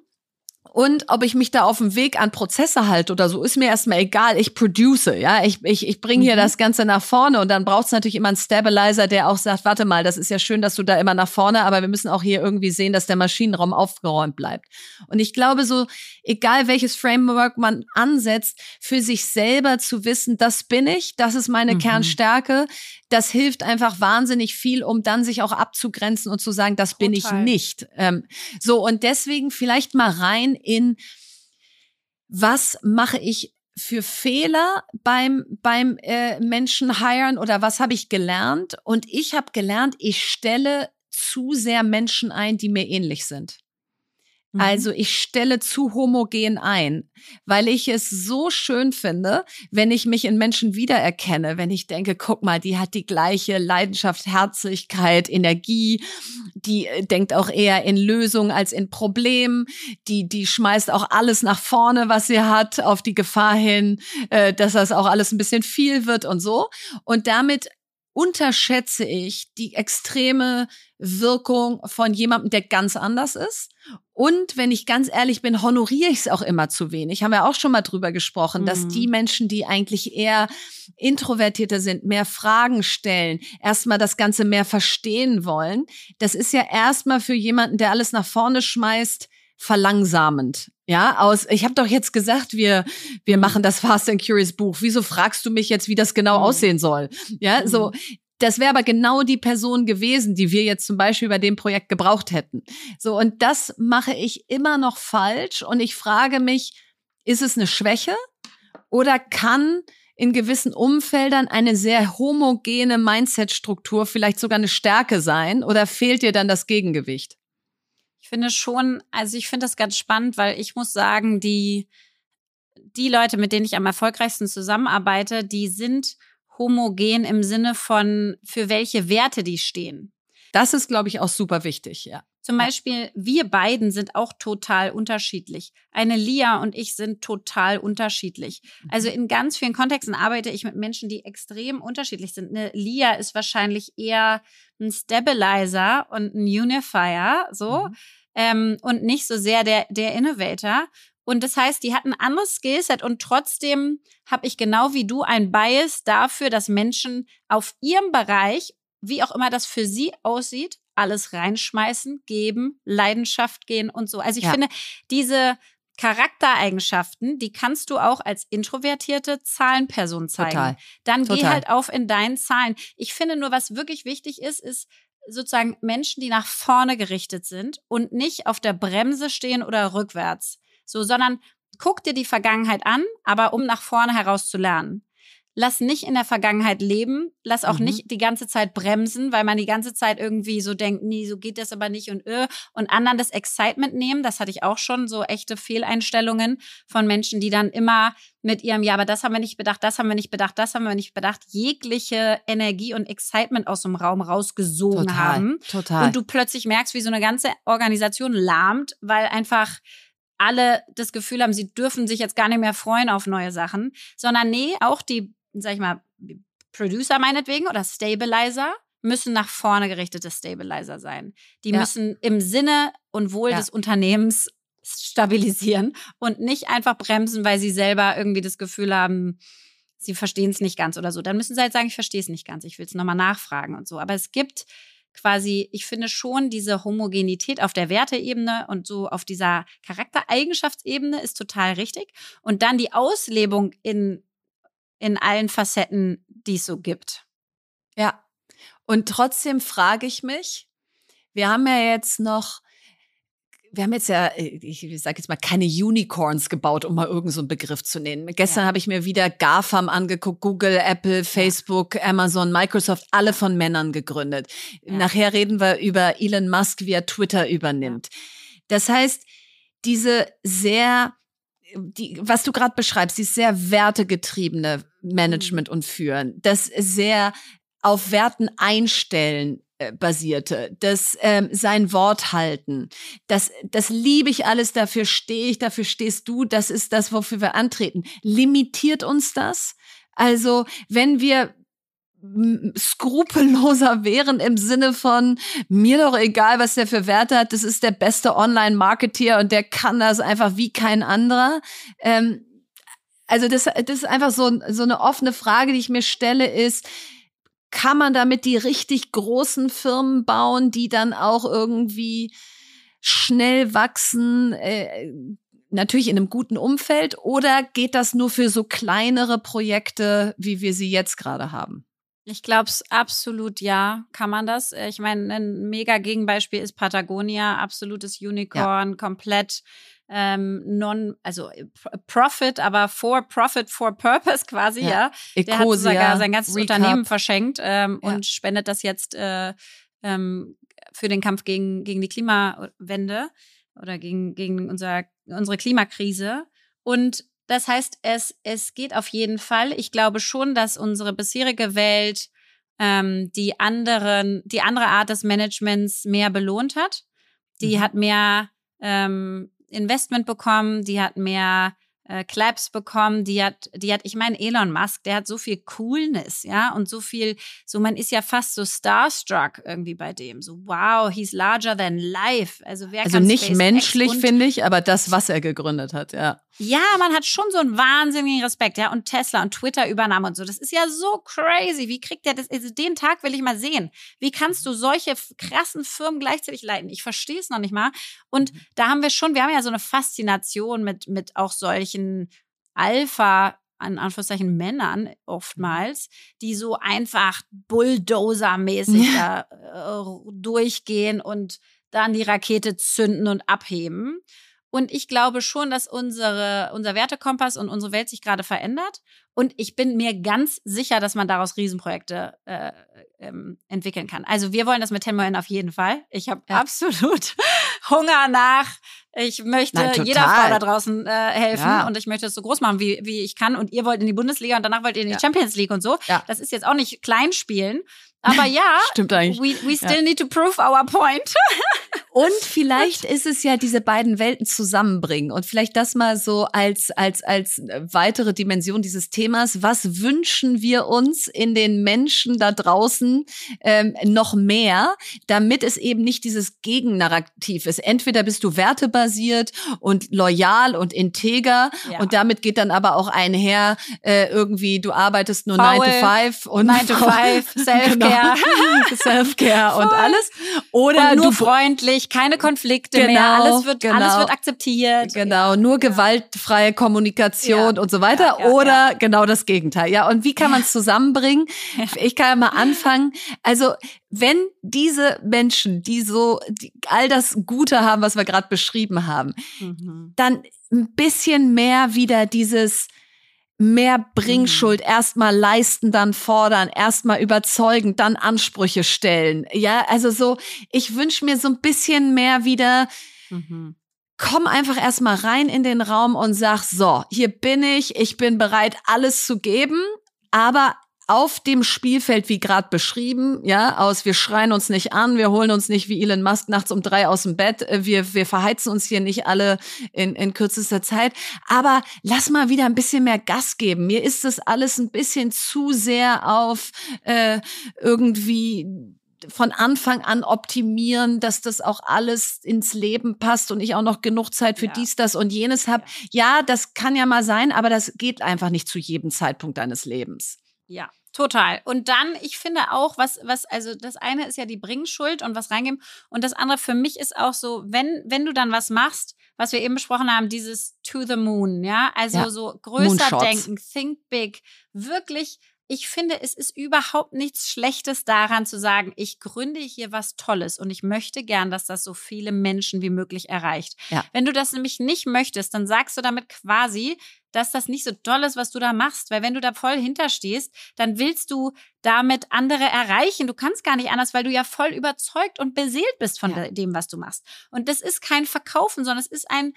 und ob ich mich da auf dem Weg an Prozesse halte oder so, ist mir erstmal egal. Ich produce, ja. Ich, ich, ich bringe hier mhm. das Ganze nach vorne und dann braucht es natürlich immer einen Stabilizer, der auch sagt, warte mal, das ist ja schön, dass du da immer nach vorne, aber wir müssen auch hier irgendwie sehen, dass der Maschinenraum aufgeräumt bleibt. Und ich glaube so, egal welches Framework man ansetzt, für sich selber zu wissen, das bin ich, das ist meine mhm. Kernstärke, das hilft einfach wahnsinnig viel, um dann sich auch abzugrenzen und zu sagen, das Total. bin ich nicht. Ähm, so, und deswegen vielleicht mal rein in, was mache ich für Fehler beim beim äh, Menschen hiren oder was habe ich gelernt? Und ich habe gelernt, ich stelle zu sehr Menschen ein, die mir ähnlich sind. Mhm. Also ich stelle zu homogen ein, weil ich es so schön finde, wenn ich mich in Menschen wiedererkenne, wenn ich denke, guck mal, die hat die gleiche Leidenschaft, Herzlichkeit, Energie, die äh, denkt auch eher in Lösungen als in Problemen, die, die schmeißt auch alles nach vorne, was sie hat, auf die Gefahr hin, äh, dass das auch alles ein bisschen viel wird und so. Und damit unterschätze ich die extreme Wirkung von jemandem, der ganz anders ist. Und wenn ich ganz ehrlich bin, honoriere ich es auch immer zu wenig. Haben wir auch schon mal drüber gesprochen, mhm. dass die Menschen, die eigentlich eher introvertierter sind, mehr Fragen stellen, erstmal das Ganze mehr verstehen wollen, das ist ja erstmal für jemanden, der alles nach vorne schmeißt, verlangsamend. Ja, aus, ich habe doch jetzt gesagt, wir, wir machen das Fast and Curious Buch. Wieso fragst du mich jetzt, wie das genau mhm. aussehen soll? Ja, so, mhm. das wäre aber genau die Person gewesen, die wir jetzt zum Beispiel bei dem Projekt gebraucht hätten. So, und das mache ich immer noch falsch. Und ich frage mich, ist es eine Schwäche oder kann in gewissen Umfeldern eine sehr homogene Mindset-Struktur vielleicht sogar eine Stärke sein oder fehlt dir dann das Gegengewicht? Finde schon, also ich finde das ganz spannend, weil ich muss sagen, die, die Leute, mit denen ich am erfolgreichsten zusammenarbeite, die sind homogen im Sinne von, für welche Werte die stehen. Das ist, glaube ich, auch super wichtig, ja. Zum Beispiel, wir beiden sind auch total unterschiedlich. Eine Lia und ich sind total unterschiedlich. Also mhm. in ganz vielen Kontexten arbeite ich mit Menschen, die extrem unterschiedlich sind. Eine Lia ist wahrscheinlich eher ein Stabilizer und ein Unifier, so. Mhm ähm, und nicht so sehr der, der Innovator. Und das heißt, die hatten ein anderes Skillset und trotzdem habe ich genau wie du ein Bias dafür, dass Menschen auf ihrem Bereich, wie auch immer das für sie aussieht, alles reinschmeißen, geben, Leidenschaft gehen und so. Also ich ja. finde, diese Charaktereigenschaften, die kannst du auch als introvertierte Zahlenperson zeigen. Total. Dann Total. geh halt auf in deinen Zahlen. Ich finde nur, was wirklich wichtig ist, ist, sozusagen Menschen, die nach vorne gerichtet sind und nicht auf der Bremse stehen oder rückwärts. So, sondern guck dir die Vergangenheit an, aber um nach vorne heraus zu lernen lass nicht in der Vergangenheit leben, lass auch mhm. nicht die ganze Zeit bremsen, weil man die ganze Zeit irgendwie so denkt, nee, so geht das aber nicht und äh, und anderen das Excitement nehmen, das hatte ich auch schon, so echte Fehleinstellungen von Menschen, die dann immer mit ihrem, ja, aber das haben wir nicht bedacht, das haben wir nicht bedacht, das haben wir nicht bedacht, jegliche Energie und Excitement aus dem Raum rausgesogen total, haben. Total. Und du plötzlich merkst, wie so eine ganze Organisation lahmt, weil einfach alle das Gefühl haben, sie dürfen sich jetzt gar nicht mehr freuen auf neue Sachen, sondern nee, auch die sag ich mal, Producer meinetwegen oder Stabilizer müssen nach vorne gerichtete Stabilizer sein. Die ja. müssen im Sinne und Wohl ja. des Unternehmens stabilisieren und nicht einfach bremsen, weil sie selber irgendwie das Gefühl haben, sie verstehen es nicht ganz oder so. Dann müssen sie halt sagen, ich verstehe es nicht ganz, ich will es nochmal nachfragen und so. Aber es gibt quasi, ich finde schon diese Homogenität auf der Werteebene und so auf dieser Charaktereigenschaftsebene ist total richtig. Und dann die Auslebung in in allen Facetten, die es so gibt. Ja. Und trotzdem frage ich mich, wir haben ja jetzt noch, wir haben jetzt ja, ich sage jetzt mal, keine Unicorns gebaut, um mal irgendeinen so Begriff zu nennen. Gestern ja. habe ich mir wieder GAFAM angeguckt, Google, Apple, Facebook, ja. Amazon, Microsoft, alle von Männern gegründet. Ja. Nachher reden wir über Elon Musk, wie er Twitter übernimmt. Das heißt, diese sehr die, was du gerade beschreibst, dieses sehr wertegetriebene Management und Führen, das sehr auf Werten einstellen äh, basierte, das ähm, sein Wort halten, das, das liebe ich alles, dafür stehe ich, dafür stehst du, das ist das, wofür wir antreten. Limitiert uns das? Also, wenn wir skrupelloser wären im Sinne von mir doch egal, was der für Werte hat, das ist der beste Online-Marketeer und der kann das einfach wie kein anderer. Ähm, also das, das ist einfach so, so eine offene Frage, die ich mir stelle, ist, kann man damit die richtig großen Firmen bauen, die dann auch irgendwie schnell wachsen, äh, natürlich in einem guten Umfeld, oder geht das nur für so kleinere Projekte, wie wir sie jetzt gerade haben? Ich glaube es absolut ja, kann man das. Äh, ich meine, ein mega Gegenbeispiel ist Patagonia, absolutes Unicorn, ja. komplett ähm, non, also äh, Profit, aber for Profit, for Purpose quasi, ja. ja. Der hat sogar sein ganzes Recap. Unternehmen verschenkt ähm, ja. und spendet das jetzt äh, ähm, für den Kampf gegen, gegen die Klimawende oder gegen, gegen unser, unsere Klimakrise. Und das heißt, es, es geht auf jeden Fall. Ich glaube schon, dass unsere bisherige Welt ähm, die anderen, die andere Art des Managements mehr belohnt hat. Die mhm. hat mehr ähm, Investment bekommen, die hat mehr äh, Claps bekommen, die hat, die hat, ich meine, Elon Musk, der hat so viel Coolness, ja, und so viel, so man ist ja fast so starstruck irgendwie bei dem. So, wow, he's larger than life. Also wer Also nicht SpaceX menschlich, finde ich, aber das, was er gegründet hat, ja. Ja, man hat schon so einen wahnsinnigen Respekt, ja. Und Tesla und Twitter übernahm und so. Das ist ja so crazy. Wie kriegt der das? Also den Tag will ich mal sehen. Wie kannst du solche krassen Firmen gleichzeitig leiten? Ich verstehe es noch nicht mal. Und mhm. da haben wir schon, wir haben ja so eine Faszination mit, mit auch solchen Alpha an Anführungszeichen Männern oftmals, die so einfach Bulldozer-mäßig ja. da äh, durchgehen und dann die Rakete zünden und abheben. Und ich glaube schon, dass unsere, unser Wertekompass und unsere Welt sich gerade verändert. Und ich bin mir ganz sicher, dass man daraus Riesenprojekte äh, ähm, entwickeln kann. Also wir wollen das mit Tenmoen auf jeden Fall. Ich habe ja. absolut Hunger nach. Ich möchte Nein, jeder Frau da draußen äh, helfen ja. und ich möchte es so groß machen, wie, wie ich kann. Und ihr wollt in die Bundesliga und danach wollt ihr in die ja. Champions League und so. Das ist jetzt auch nicht Kleinspielen. Aber ja, stimmt eigentlich. We, we still need to prove our point. Und vielleicht ist es ja diese beiden Welten zusammenbringen und vielleicht das mal so als, als, als weitere Dimension dieses Themas. Was wünschen wir uns in den Menschen da draußen ähm, noch mehr, damit es eben nicht dieses Gegennarrativ ist? Entweder bist du wertebasiert und loyal und integer ja. und damit geht dann aber auch einher, äh, irgendwie du arbeitest nur Foul, 9 to 5 und 9 to 5, Self-Care. Genau, Self-Care und alles. Oder und nur du freundlich nicht, keine Konflikte genau, mehr, alles wird, genau. alles wird akzeptiert. Genau, nur gewaltfreie Kommunikation ja. und so weiter. Ja, ja, oder genau das Gegenteil. Ja, und wie kann man es zusammenbringen? Ich kann ja mal anfangen. Also, wenn diese Menschen, die so die all das Gute haben, was wir gerade beschrieben haben, mhm. dann ein bisschen mehr wieder dieses mehr Bringschuld, mhm. erstmal leisten, dann fordern, erstmal überzeugen, dann Ansprüche stellen. Ja, also so, ich wünsche mir so ein bisschen mehr wieder, mhm. komm einfach erstmal rein in den Raum und sag, so, hier bin ich, ich bin bereit, alles zu geben, aber auf dem Spielfeld, wie gerade beschrieben, ja, aus wir schreien uns nicht an, wir holen uns nicht wie Elon Musk nachts um drei aus dem Bett, äh, wir, wir verheizen uns hier nicht alle in, in kürzester Zeit. Aber lass mal wieder ein bisschen mehr Gas geben. Mir ist das alles ein bisschen zu sehr auf äh, irgendwie von Anfang an optimieren, dass das auch alles ins Leben passt und ich auch noch genug Zeit für ja. dies, das und jenes habe. Ja, das kann ja mal sein, aber das geht einfach nicht zu jedem Zeitpunkt deines Lebens. Ja, Total. Und dann, ich finde auch, was, was, also das eine ist ja die Bringschuld und was reingeben. Und das andere für mich ist auch so, wenn, wenn du dann was machst, was wir eben besprochen haben, dieses to the moon, ja, also ja. so größer denken, think big, wirklich ich finde, es ist überhaupt nichts Schlechtes daran zu sagen, ich gründe hier was Tolles und ich möchte gern, dass das so viele Menschen wie möglich erreicht. Ja. Wenn du das nämlich nicht möchtest, dann sagst du damit quasi, dass das nicht so toll ist, was du da machst. Weil wenn du da voll hinterstehst, dann willst du damit andere erreichen. Du kannst gar nicht anders, weil du ja voll überzeugt und beseelt bist von ja. dem, was du machst. Und das ist kein Verkaufen, sondern es ist ein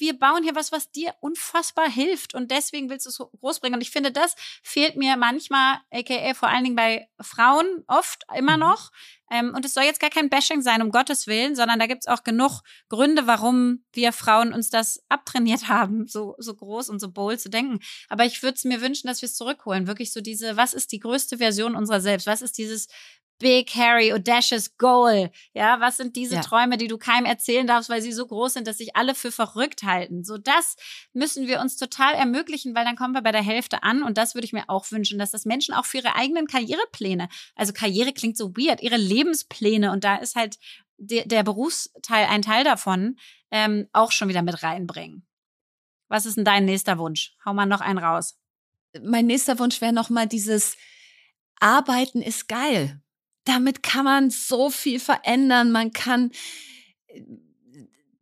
wir bauen hier was, was dir unfassbar hilft und deswegen willst du es groß bringen. Und ich finde, das fehlt mir manchmal, aka vor allen Dingen bei Frauen oft immer mhm. noch. Ähm, und es soll jetzt gar kein Bashing sein, um Gottes Willen, sondern da gibt es auch genug Gründe, warum wir Frauen uns das abtrainiert haben, so, so groß und so bold zu denken. Aber ich würde es mir wünschen, dass wir es zurückholen. Wirklich so diese, was ist die größte Version unserer selbst? Was ist dieses big, hairy, audacious goal? Ja, was sind diese ja. Träume, die du keinem erzählen darfst, weil sie so groß sind, dass sich alle für verrückt halten? So, das müssen wir uns total ermöglichen, weil dann kommen wir bei der Hälfte an und das würde ich mir auch wünschen, dass das Menschen auch für ihre eigenen Karrierepläne, also Karriere klingt so weird, ihre Lebenspläne und da ist halt der, der Berufsteil ein Teil davon, ähm, auch schon wieder mit reinbringen. Was ist denn dein nächster Wunsch? Hau mal noch einen raus. Mein nächster Wunsch wäre nochmal dieses Arbeiten ist geil damit kann man so viel verändern. Man kann äh,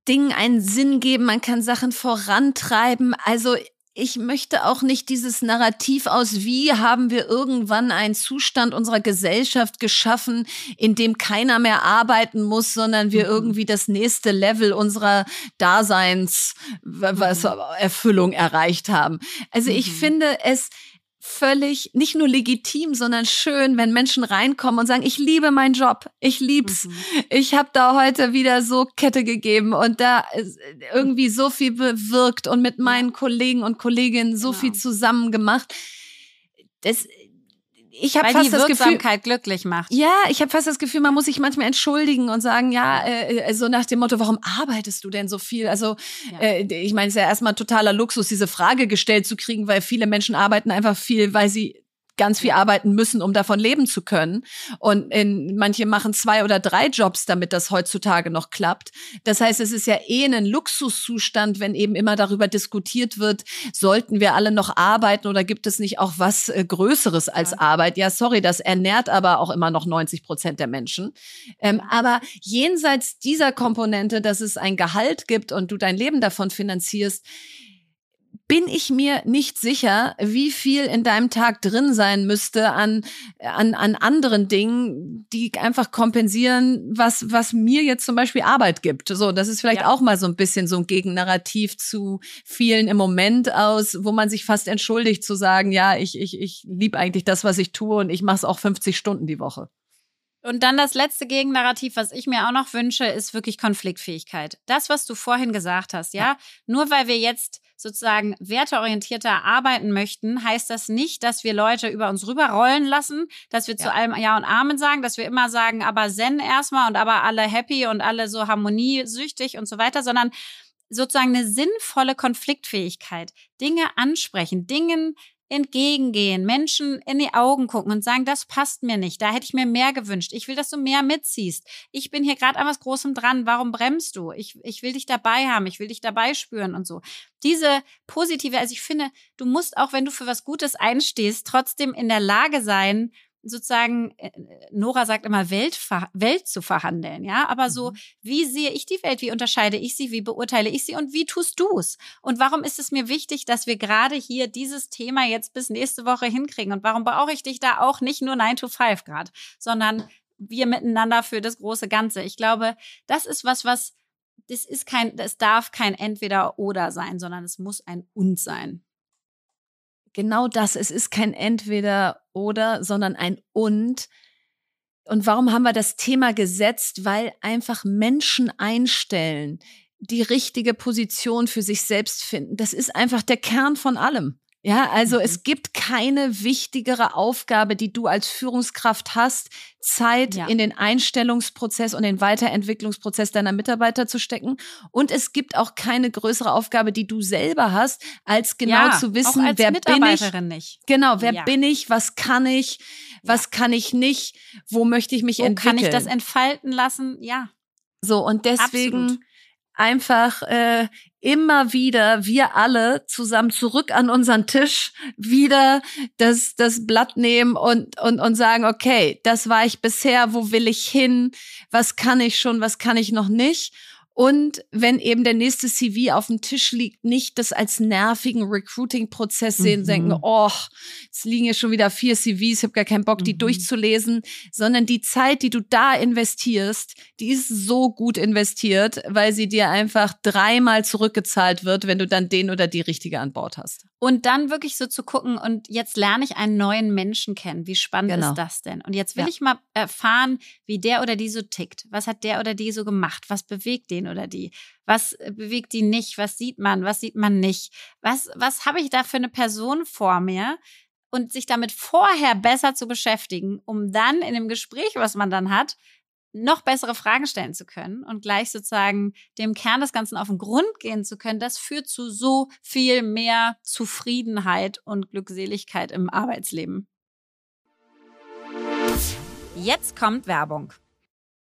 Dingen einen Sinn geben, man kann Sachen vorantreiben. Also ich möchte auch nicht dieses Narrativ aus, wie haben wir irgendwann einen Zustand unserer Gesellschaft geschaffen, in dem keiner mehr arbeiten muss, sondern wir mhm. irgendwie das nächste Level unserer Daseinserfüllung mhm. erreicht haben. Also ich mhm. finde es völlig nicht nur legitim, sondern schön, wenn Menschen reinkommen und sagen, ich liebe meinen Job, ich lieb's. Mhm. Ich habe da heute wieder so Kette gegeben und da irgendwie so viel bewirkt und mit meinen Kollegen und Kolleginnen so genau. viel zusammen gemacht. Das ich habe fast das Gefühl, glücklich macht. Ja, ich habe fast das Gefühl, man muss sich manchmal entschuldigen und sagen, ja, äh, äh, so nach dem Motto, warum arbeitest du denn so viel? Also ja. äh, ich meine, es ist ja erstmal totaler Luxus, diese Frage gestellt zu kriegen, weil viele Menschen arbeiten einfach viel, weil sie ganz viel arbeiten müssen, um davon leben zu können. Und in, manche machen zwei oder drei Jobs, damit das heutzutage noch klappt. Das heißt, es ist ja eh ein Luxuszustand, wenn eben immer darüber diskutiert wird, sollten wir alle noch arbeiten oder gibt es nicht auch was äh, Größeres als ja. Arbeit? Ja, sorry, das ernährt aber auch immer noch 90 Prozent der Menschen. Ähm, aber jenseits dieser Komponente, dass es ein Gehalt gibt und du dein Leben davon finanzierst, bin ich mir nicht sicher, wie viel in deinem Tag drin sein müsste an, an, an anderen Dingen, die einfach kompensieren, was, was mir jetzt zum Beispiel Arbeit gibt. So, das ist vielleicht ja. auch mal so ein bisschen so ein Gegennarrativ zu vielen im Moment aus, wo man sich fast entschuldigt zu sagen, ja, ich, ich, ich liebe eigentlich das, was ich tue und ich mache es auch 50 Stunden die Woche. Und dann das letzte Gegennarrativ, was ich mir auch noch wünsche, ist wirklich Konfliktfähigkeit. Das, was du vorhin gesagt hast, ja, ja. nur weil wir jetzt sozusagen werteorientierter arbeiten möchten, heißt das nicht, dass wir Leute über uns rüberrollen lassen, dass wir ja. zu allem Ja und Amen sagen, dass wir immer sagen, aber Zen erstmal und aber alle happy und alle so harmoniesüchtig und so weiter, sondern sozusagen eine sinnvolle Konfliktfähigkeit, Dinge ansprechen, Dingen entgegengehen, Menschen in die Augen gucken und sagen, das passt mir nicht, da hätte ich mir mehr gewünscht. Ich will, dass du mehr mitziehst. Ich bin hier gerade an was Großem dran. Warum bremst du? Ich, ich will dich dabei haben, ich will dich dabei spüren und so. Diese positive, also ich finde, du musst auch, wenn du für was Gutes einstehst, trotzdem in der Lage sein, sozusagen, äh, Nora sagt immer, Welt, Welt zu verhandeln, ja, aber so, mhm. wie sehe ich die Welt, wie unterscheide ich sie, wie beurteile ich sie und wie tust du es? Und warum ist es mir wichtig, dass wir gerade hier dieses Thema jetzt bis nächste Woche hinkriegen? Und warum brauche ich dich da auch nicht nur 9 to 5 Grad, sondern wir miteinander für das große Ganze? Ich glaube, das ist was, was, das ist kein, es darf kein Entweder oder sein, sondern es muss ein Und sein genau das. Es ist kein Entweder oder, sondern ein Und. Und warum haben wir das Thema gesetzt? Weil einfach Menschen einstellen, die richtige Position für sich selbst finden. Das ist einfach der Kern von allem. Ja, also mhm. es gibt keine wichtigere Aufgabe, die du als Führungskraft hast, Zeit ja. in den Einstellungsprozess und den Weiterentwicklungsprozess deiner Mitarbeiter zu stecken. Und es gibt auch keine größere Aufgabe, die du selber hast, als genau ja, zu wissen, wer bin ich? Nicht. Genau, wer ja. bin ich? Was kann ich? Was kann ich nicht? Wo möchte ich mich Wo entwickeln? Kann ich das entfalten lassen? Ja. So und deswegen Absolut. einfach äh, immer wieder wir alle zusammen zurück an unseren Tisch wieder das, das Blatt nehmen und, und, und sagen, okay, das war ich bisher, wo will ich hin, was kann ich schon, was kann ich noch nicht und wenn eben der nächste CV auf dem Tisch liegt, nicht das als nervigen Recruiting-Prozess sehen, mhm. denken, oh, jetzt liegen hier schon wieder vier CVs, ich habe gar keinen Bock, die mhm. durchzulesen, sondern die Zeit, die du da investierst, die ist so gut investiert, weil sie dir einfach dreimal zurückgezahlt wird, wenn du dann den oder die richtige an Bord hast. Und dann wirklich so zu gucken, und jetzt lerne ich einen neuen Menschen kennen. Wie spannend genau. ist das denn? Und jetzt will ja. ich mal erfahren, wie der oder die so tickt. Was hat der oder die so gemacht? Was bewegt den oder die? Was äh, bewegt die nicht? Was sieht man? Was sieht man nicht? Was, was habe ich da für eine Person vor mir? Und sich damit vorher besser zu beschäftigen, um dann in dem Gespräch, was man dann hat, noch bessere Fragen stellen zu können und gleich sozusagen dem Kern des Ganzen auf den Grund gehen zu können, das führt zu so viel mehr Zufriedenheit und Glückseligkeit im Arbeitsleben. Jetzt kommt Werbung.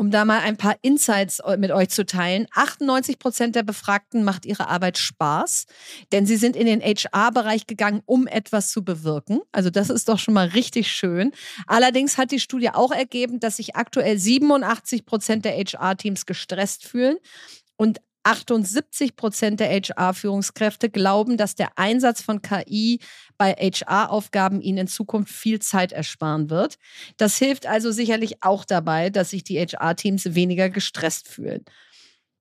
um da mal ein paar Insights mit euch zu teilen. 98 Prozent der Befragten macht ihre Arbeit Spaß, denn sie sind in den HR-Bereich gegangen, um etwas zu bewirken. Also das ist doch schon mal richtig schön. Allerdings hat die Studie auch ergeben, dass sich aktuell 87 Prozent der HR-Teams gestresst fühlen und 78 Prozent der HR-Führungskräfte glauben, dass der Einsatz von KI bei HR-Aufgaben ihnen in Zukunft viel Zeit ersparen wird. Das hilft also sicherlich auch dabei, dass sich die HR-Teams weniger gestresst fühlen.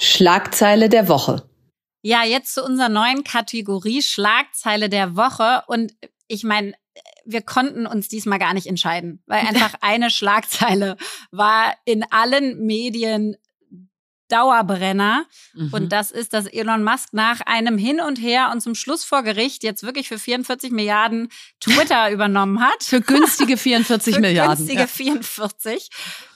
Schlagzeile der Woche. Ja, jetzt zu unserer neuen Kategorie Schlagzeile der Woche. Und ich meine, wir konnten uns diesmal gar nicht entscheiden, weil einfach eine Schlagzeile war in allen Medien Dauerbrenner. Mhm. Und das ist, dass Elon Musk nach einem Hin und Her und zum Schluss vor Gericht jetzt wirklich für 44 Milliarden Twitter übernommen hat. Für günstige 44 für Milliarden. Günstige ja. 44.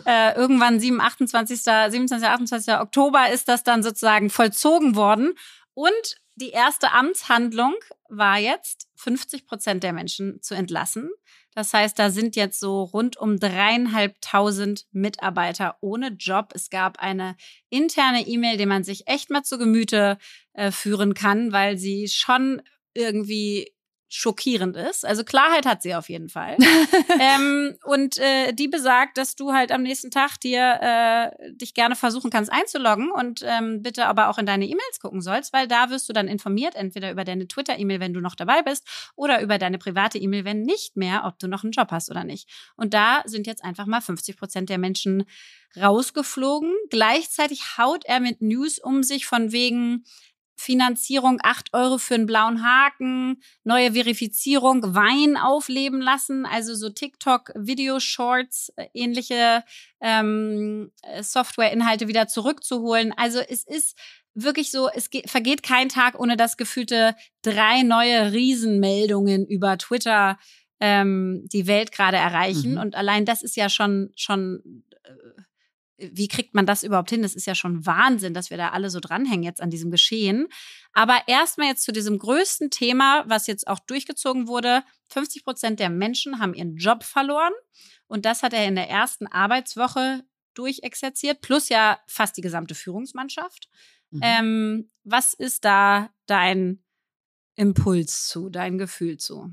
Äh, irgendwann 7, 28, 27, 28. Oktober ist das dann sozusagen vollzogen worden. Und die erste Amtshandlung war jetzt, 50 Prozent der Menschen zu entlassen. Das heißt, da sind jetzt so rund um dreieinhalbtausend Mitarbeiter ohne Job. Es gab eine interne E-Mail, die man sich echt mal zu Gemüte äh, führen kann, weil sie schon irgendwie schockierend ist. Also Klarheit hat sie auf jeden Fall. ähm, und äh, die besagt, dass du halt am nächsten Tag dir äh, dich gerne versuchen kannst einzuloggen und ähm, bitte aber auch in deine E-Mails gucken sollst, weil da wirst du dann informiert, entweder über deine Twitter-E-Mail, wenn du noch dabei bist, oder über deine private E-Mail, wenn nicht mehr, ob du noch einen Job hast oder nicht. Und da sind jetzt einfach mal 50 Prozent der Menschen rausgeflogen. Gleichzeitig haut er mit News um sich von wegen, Finanzierung, acht Euro für einen blauen Haken, neue Verifizierung, Wein aufleben lassen, also so TikTok, Video-Shorts, äh, ähnliche ähm, Software-Inhalte wieder zurückzuholen. Also es ist wirklich so, es geht, vergeht kein Tag, ohne dass gefühlte drei neue Riesenmeldungen über Twitter ähm, die Welt gerade erreichen. Mhm. Und allein das ist ja schon, schon äh, wie kriegt man das überhaupt hin? Das ist ja schon Wahnsinn, dass wir da alle so dranhängen jetzt an diesem Geschehen. Aber erstmal jetzt zu diesem größten Thema, was jetzt auch durchgezogen wurde. 50 Prozent der Menschen haben ihren Job verloren. Und das hat er in der ersten Arbeitswoche durchexerziert, plus ja fast die gesamte Führungsmannschaft. Mhm. Ähm, was ist da dein Impuls zu, dein Gefühl zu?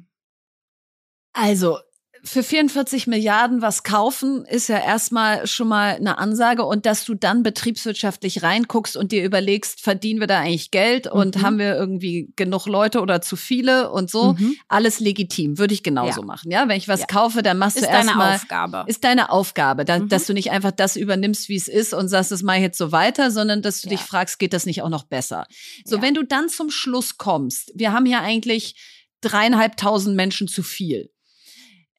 Also, für 44 Milliarden was kaufen, ist ja erstmal schon mal eine Ansage. Und dass du dann betriebswirtschaftlich reinguckst und dir überlegst, verdienen wir da eigentlich Geld und mhm. haben wir irgendwie genug Leute oder zu viele und so, mhm. alles legitim. Würde ich genauso ja. machen. Ja, wenn ich was ja. kaufe, dann machst ist du erstmal. Ist deine Aufgabe. Ist deine Aufgabe, da, mhm. dass du nicht einfach das übernimmst, wie es ist und sagst, das ich jetzt so weiter, sondern dass du ja. dich fragst, geht das nicht auch noch besser? So, wenn du dann zum Schluss kommst, wir haben ja eigentlich dreieinhalbtausend Menschen zu viel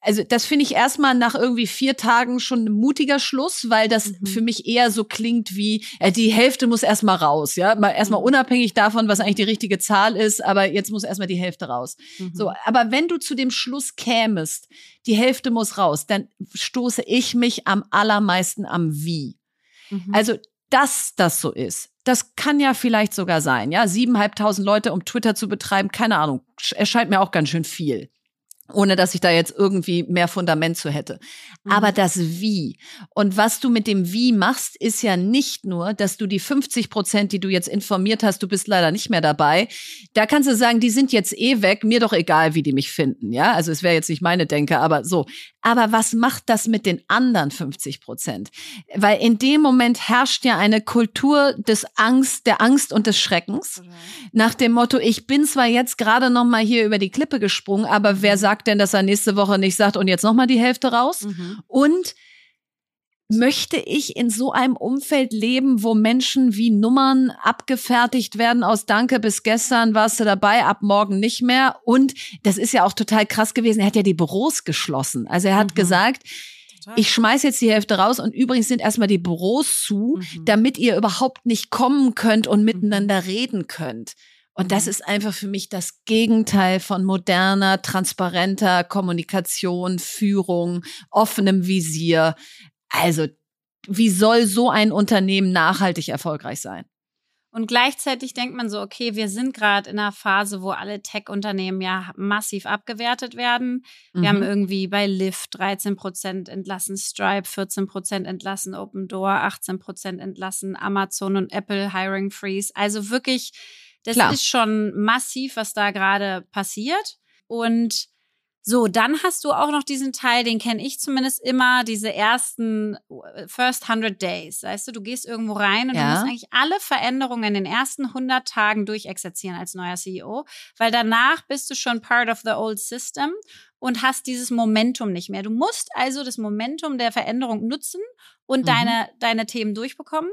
also das finde ich erstmal nach irgendwie vier Tagen schon ein mutiger Schluss, weil das mhm. für mich eher so klingt wie, äh, die Hälfte muss erstmal raus, ja. Mal erstmal mhm. unabhängig davon, was eigentlich die richtige Zahl ist, aber jetzt muss erstmal die Hälfte raus. Mhm. So, aber wenn du zu dem Schluss kämest, die Hälfte muss raus, dann stoße ich mich am allermeisten am Wie. Mhm. Also, dass das so ist, das kann ja vielleicht sogar sein, ja. Siebeneinhalbtausend Leute, um Twitter zu betreiben, keine Ahnung, erscheint mir auch ganz schön viel ohne dass ich da jetzt irgendwie mehr Fundament zu hätte. Mhm. Aber das Wie und was du mit dem Wie machst, ist ja nicht nur, dass du die 50 Prozent, die du jetzt informiert hast, du bist leider nicht mehr dabei. Da kannst du sagen, die sind jetzt eh weg, mir doch egal, wie die mich finden. Ja, also es wäre jetzt nicht meine Denke, aber so. Aber was macht das mit den anderen 50 Prozent? Weil in dem Moment herrscht ja eine Kultur des Angst, der Angst und des Schreckens. Mhm. Nach dem Motto, ich bin zwar jetzt gerade noch mal hier über die Klippe gesprungen, aber wer sagt denn, dass er nächste Woche nicht sagt und jetzt noch mal die Hälfte raus? Mhm. Und möchte ich in so einem Umfeld leben, wo Menschen wie Nummern abgefertigt werden aus Danke bis gestern warst du dabei, ab morgen nicht mehr. Und das ist ja auch total krass gewesen. Er hat ja die Büros geschlossen. Also er hat mhm. gesagt, ich schmeiß jetzt die Hälfte raus und übrigens sind erstmal die Büros zu, mhm. damit ihr überhaupt nicht kommen könnt und mhm. miteinander reden könnt. Und das mhm. ist einfach für mich das Gegenteil von moderner, transparenter Kommunikation, Führung, offenem Visier. Also, wie soll so ein Unternehmen nachhaltig erfolgreich sein? Und gleichzeitig denkt man so, okay, wir sind gerade in einer Phase, wo alle Tech-Unternehmen ja massiv abgewertet werden. Wir mhm. haben irgendwie bei Lyft 13 Prozent entlassen, Stripe 14 Prozent entlassen, Open Door 18 Prozent entlassen, Amazon und Apple Hiring Freeze. Also wirklich, das Klar. ist schon massiv, was da gerade passiert. Und so, dann hast du auch noch diesen Teil, den kenne ich zumindest immer, diese ersten äh, First 100 Days. Weißt du, du gehst irgendwo rein und ja. du musst eigentlich alle Veränderungen in den ersten 100 Tagen durchexerzieren als neuer CEO, weil danach bist du schon part of the old system und hast dieses Momentum nicht mehr. Du musst also das Momentum der Veränderung nutzen und mhm. deine, deine Themen durchbekommen.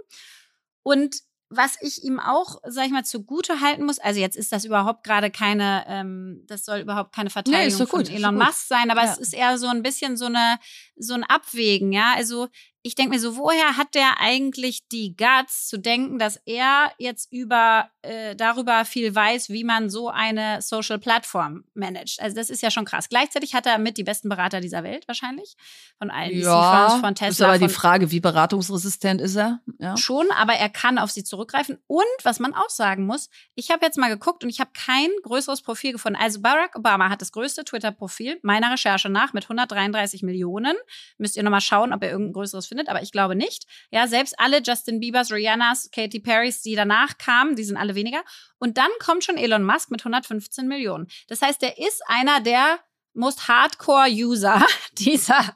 Und was ich ihm auch, sag ich mal, zugute halten muss, also jetzt ist das überhaupt gerade keine, ähm, das soll überhaupt keine Verteidigung nee, so von Elon Musk sein, aber ja. es ist eher so ein bisschen so eine, so ein Abwägen, ja. Also ich denke mir so, woher hat der eigentlich die Guts zu denken, dass er jetzt über äh, darüber viel weiß, wie man so eine Social Plattform managt? Also das ist ja schon krass. Gleichzeitig hat er mit die besten Berater dieser Welt wahrscheinlich von allen ja, VCs, von Tesla. Ist aber die Frage, wie beratungsresistent ist er? Ja. Schon, aber er kann auf sie zurückgreifen. Und was man auch sagen muss, ich habe jetzt mal geguckt und ich habe kein größeres Profil gefunden. Also Barack Obama hat das größte Twitter-Profil meiner Recherche nach mit 133 Millionen. Müsst ihr nochmal schauen, ob er irgendein größeres findet, aber ich glaube nicht. Ja, selbst alle Justin Biebers, Rihannas, Katy Perrys, die danach kamen, die sind alle weniger. Und dann kommt schon Elon Musk mit 115 Millionen. Das heißt, er ist einer der most Hardcore-User dieser,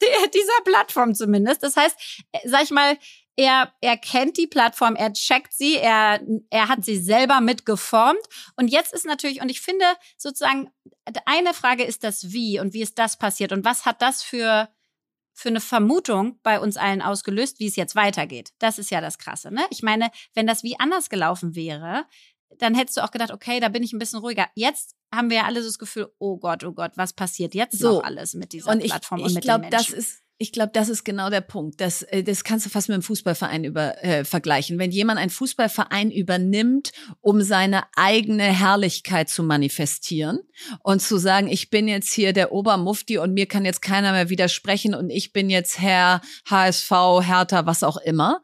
dieser Plattform zumindest. Das heißt, äh, sag ich mal, er, er kennt die Plattform, er checkt sie, er, er hat sie selber mitgeformt. Und jetzt ist natürlich, und ich finde sozusagen, eine Frage ist das Wie und wie ist das passiert und was hat das für für eine Vermutung bei uns allen ausgelöst, wie es jetzt weitergeht. Das ist ja das Krasse. Ne? Ich meine, wenn das wie anders gelaufen wäre, dann hättest du auch gedacht, okay, da bin ich ein bisschen ruhiger. Jetzt haben wir ja alle so das Gefühl, oh Gott, oh Gott, was passiert jetzt so. noch alles mit dieser und ich, Plattform ich und mit glaub, den das Menschen? ist ich glaube, das ist genau der Punkt. Das, äh, das kannst du fast mit einem Fußballverein über, äh, vergleichen. Wenn jemand einen Fußballverein übernimmt, um seine eigene Herrlichkeit zu manifestieren und zu sagen, ich bin jetzt hier der Obermufti und mir kann jetzt keiner mehr widersprechen und ich bin jetzt Herr HSV, Hertha, was auch immer,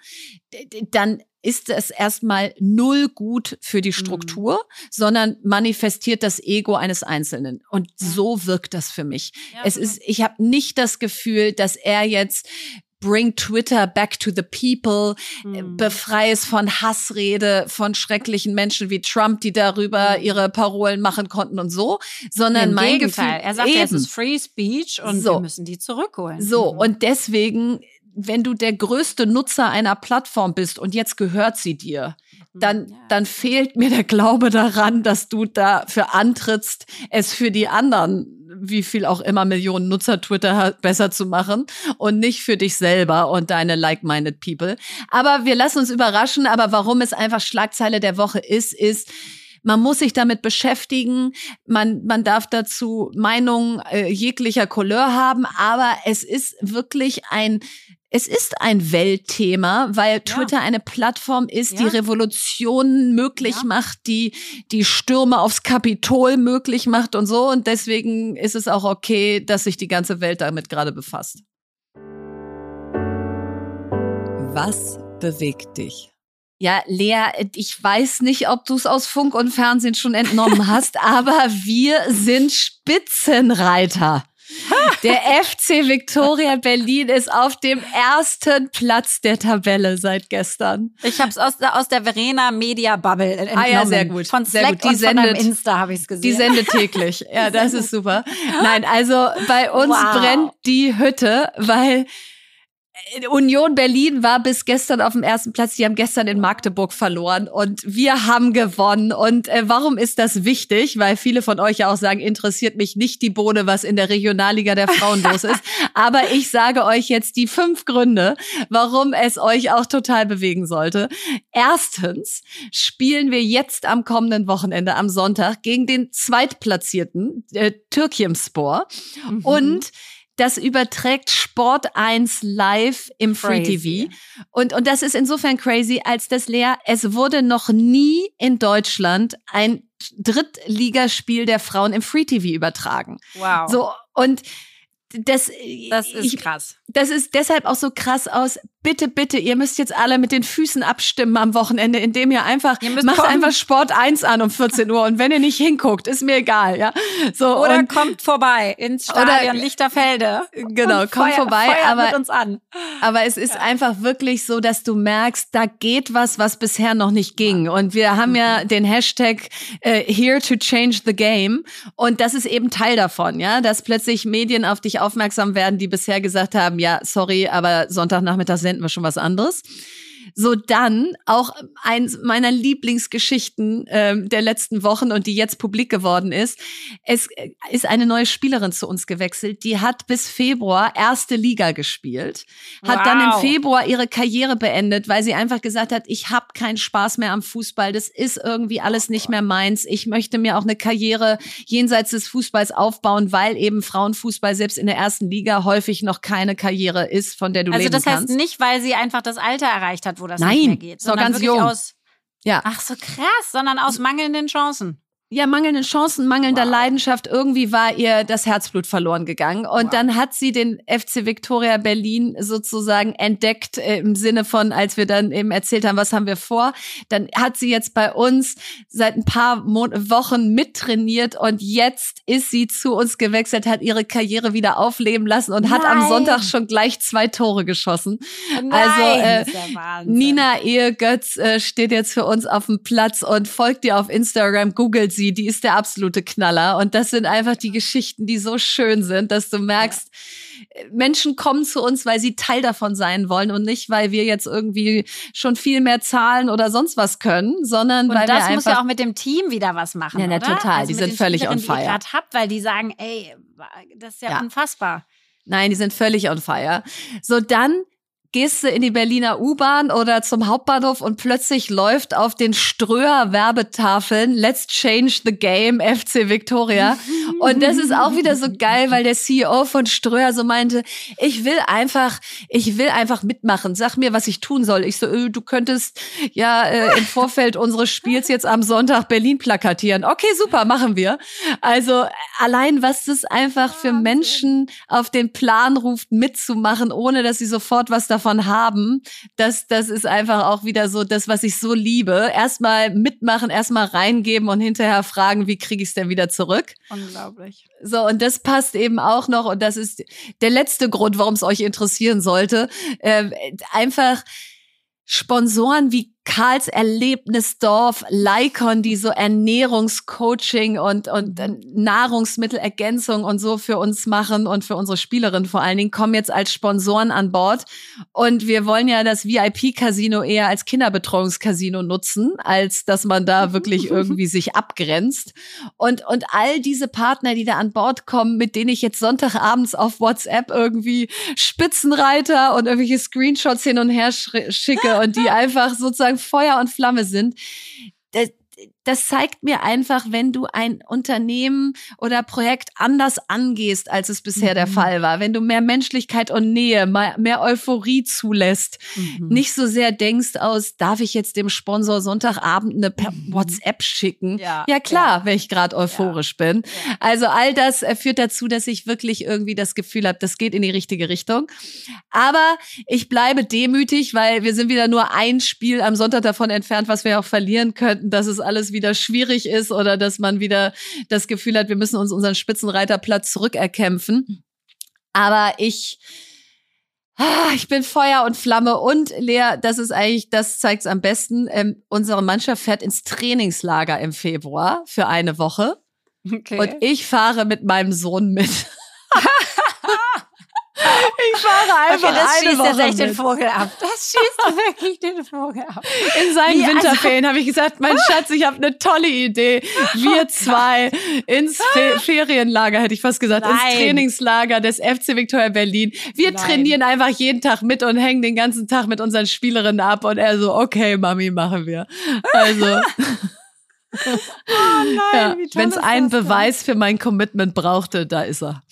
dann ist es erstmal null gut für die Struktur, sondern manifestiert das Ego eines Einzelnen. Und Ja. so wirkt das für mich. Ja, es genau. ist, ich habe nicht das Gefühl, dass er jetzt bring Twitter back to the people, äh, Mhm. befrei es von Hassrede von schrecklichen Menschen wie Trump, die darüber Mhm. ihre Parolen machen konnten und so, sondern Im mein Gegenteil. Gefühl, er sagt, ja, es eben. ist Free Speech und So. wir müssen die zurückholen. So, Mhm. und deswegen, wenn du der größte Nutzer einer Plattform bist und jetzt gehört sie dir, dann, Ja. dann fehlt mir der Glaube daran, dass du dafür antrittst, es für die anderen, wie viel auch immer Millionen Nutzer Twitter hat, besser zu machen und nicht für dich selber und deine like-minded people. Aber wir lassen uns überraschen, aber warum es einfach Schlagzeile der Woche ist, ist, man muss sich damit beschäftigen. Man, man darf dazu Meinungen äh, jeglicher Couleur haben, aber es ist wirklich ein es ist ein Weltthema, weil Twitter eine Plattform ist, die Ja. Revolutionen möglich Ja. macht, die die Stürme aufs Kapitol möglich macht und so. Und deswegen ist es auch okay, dass sich die ganze Welt damit gerade befasst. Was bewegt dich? Ja, Lea, ich weiß nicht, ob du es aus Funk und Fernsehen schon entnommen hast, aber wir sind Spitzenreiter. Der FC Victoria Berlin ist auf dem ersten Platz der Tabelle seit gestern. Ich habe es aus, der- aus der Verena Media Bubble entnommen. Ah ja, sehr gut. Von Sehr Slack gut. Die und von sendet- Insta habe ich es gesehen. Die sendet täglich. Ja, das ist super. Nein, also bei uns Wow. brennt die Hütte, weil Union Berlin war bis gestern auf dem ersten Platz. Die haben gestern in Magdeburg verloren und wir haben gewonnen. Und äh, warum ist das wichtig? Weil viele von euch ja auch sagen, interessiert mich nicht die Bohne, was in der Regionalliga der Frauen los ist. Aber ich sage euch jetzt die fünf Gründe, warum es euch auch total bewegen sollte. Erstens spielen wir jetzt am kommenden Wochenende am Sonntag gegen den zweitplatzierten äh, Türkimspor Mhm. und das überträgt Sport 1 live im Free. TV. Und, und das ist insofern crazy, als das Lea, es wurde noch nie in Deutschland ein Drittligaspiel der Frauen im Free TV übertragen. Wow. So, und das, das ist ich, krass. das ist deshalb auch so krass aus. Bitte, bitte, ihr müsst jetzt alle mit den Füßen abstimmen am Wochenende, indem ihr einfach Ihr macht kommen. einfach Sport 1 an um 14 Uhr und wenn ihr nicht hinguckt, ist mir egal, ja. So Oder und, kommt vorbei ins Stadion Lichterfelde. genau, und kommt feuer- vorbei, feuert aber mit uns an. aber es ist einfach wirklich so, dass du merkst, da geht was, was bisher noch nicht ging. Und wir haben ja Mhm. den Hashtag äh, Here to Change the Game. Und das ist eben Teil davon, ja, dass plötzlich Medien auf dich aufmerksam werden, die bisher gesagt haben, ja, sorry, aber Sonntagnachmittag senden wir schon was anderes. So dann auch eins meiner Lieblingsgeschichten ähm, der letzten Wochen und die jetzt publik geworden ist. Es äh, ist eine neue Spielerin zu uns gewechselt, die hat bis Februar erste Liga gespielt, hat Wow. dann im Februar ihre Karriere beendet, weil sie einfach gesagt hat, ich habe keinen Spaß mehr am Fußball, das ist irgendwie alles nicht mehr meins. Ich möchte mir auch eine Karriere jenseits des Fußballs aufbauen, weil eben Frauenfußball selbst in der ersten Liga häufig noch keine Karriere ist, von der du Also leben das heißt kannst. nicht, weil sie einfach das Alter erreicht hat, wo das Nein, nicht mehr geht, noch sondern ganz wirklich jung. aus Ja. Ach so krass, sondern aus mangelnden Chancen. Ja, mangelnden Chancen, mangelnder Wow. Leidenschaft. Irgendwie war ihr das Herzblut verloren gegangen. Und Wow. dann hat sie den FC Victoria Berlin sozusagen entdeckt äh, im Sinne von, als wir dann eben erzählt haben, was haben wir vor. Dann hat sie jetzt bei uns seit ein paar Mon Wochen mittrainiert und jetzt ist sie zu uns gewechselt, hat ihre Karriere wieder aufleben lassen und hat am Nein. Sonntag schon gleich zwei Tore geschossen. Nein, Also, äh, ja. Nina Ehegötz äh, steht jetzt für uns auf dem Platz und folgt dir auf Instagram, googelt sie, die ist der absolute Knaller. Und das sind einfach die Geschichten, die so schön sind, dass du merkst, Menschen kommen zu uns, weil sie Teil davon sein wollen und nicht, weil wir jetzt irgendwie schon viel mehr zahlen oder sonst was können, sondern Und weil wir das einfach muss ja auch mit dem Team wieder was machen, Ja, na, total. Also Die sind völlig on fire. Die ihr habt, weil die sagen, ey, das ist ja, Ja. unfassbar. Nein, die sind völlig on fire. So, dann gehst du in die Berliner U-Bahn oder zum Hauptbahnhof und plötzlich läuft auf den Ströer Werbetafeln Let's Change the Game FC Victoria. Und das ist auch wieder so geil, weil der CEO von Ströer so meinte, ich will einfach, ich will einfach mitmachen. Sag mir, was ich tun soll. Ich so, äh, du könntest ja äh, im Vorfeld unseres Spiels jetzt am Sonntag Berlin plakatieren. Okay, super, machen wir. Also allein, was das einfach für Menschen auf den Plan ruft, mitzumachen, ohne dass sie sofort was davon davon haben, das, das ist einfach auch wieder so das, was ich so liebe. Erstmal mitmachen, erstmal reingeben und hinterher fragen, wie kriege ich es denn wieder zurück? Unglaublich. So, und das passt eben auch noch, und das ist der letzte Grund, warum es euch interessieren sollte. Äh, einfach Sponsoren wie Karls Erlebnisdorf, Lycon, die so Ernährungscoaching und, und. Nahrungsmittelergänzung und so für uns machen und für unsere Spielerinnen vor allen Dingen, kommen jetzt als Sponsoren an Bord. Und wir wollen ja das VIP-Casino eher als Kinderbetreuungscasino nutzen, als dass man da wirklich irgendwie sich abgrenzt. Und, und all diese Partner, die da an Bord kommen, mit denen ich jetzt Sonntagabends auf WhatsApp irgendwie Spitzenreiter und irgendwelche Screenshots hin und her schicke und die einfach sozusagen Feuer und Flamme sind. Das zeigt mir einfach, wenn du ein Unternehmen oder Projekt anders angehst, als es bisher mhm. der Fall war, wenn du mehr Menschlichkeit und Nähe, mehr Euphorie zulässt, mhm. nicht so sehr denkst aus, darf ich jetzt dem Sponsor Sonntagabend eine mhm. WhatsApp schicken? Ja, ja klar, ja. wenn ich gerade euphorisch ja. bin. Also all das äh, führt dazu, dass ich wirklich irgendwie das Gefühl habe, das geht in die richtige Richtung. Aber ich bleibe demütig, weil wir sind wieder nur ein Spiel am Sonntag davon entfernt, was wir auch verlieren könnten, dass es alles wieder wieder schwierig ist oder dass man wieder das Gefühl hat, wir müssen uns unseren Spitzenreiterplatz zurückerkämpfen. Aber ich, ah, ich bin Feuer und Flamme und Lea, das ist eigentlich, das zeigt es am besten. Ähm, unsere Mannschaft fährt ins Trainingslager im Februar für eine Woche. Okay. Und ich fahre mit meinem Sohn mit. Einfach okay, das schießt Woche jetzt echt mit. den Vogel ab. Das schießt wirklich den Vogel ab. In seinen Wie, also Winterferien also, habe ich gesagt, mein Schatz, ich habe eine tolle Idee. Wir zwei ins Fe Ferienlager, hätte ich fast gesagt, Nein. ins Trainingslager des FC Victoria Berlin. Wir Nein. trainieren einfach jeden Tag mit und hängen den ganzen Tag mit unseren Spielerinnen ab. Und er so, okay, Mami, machen wir. Also... oh nein, ja, Wenn es einen Beweis für mein Commitment brauchte, da ist er.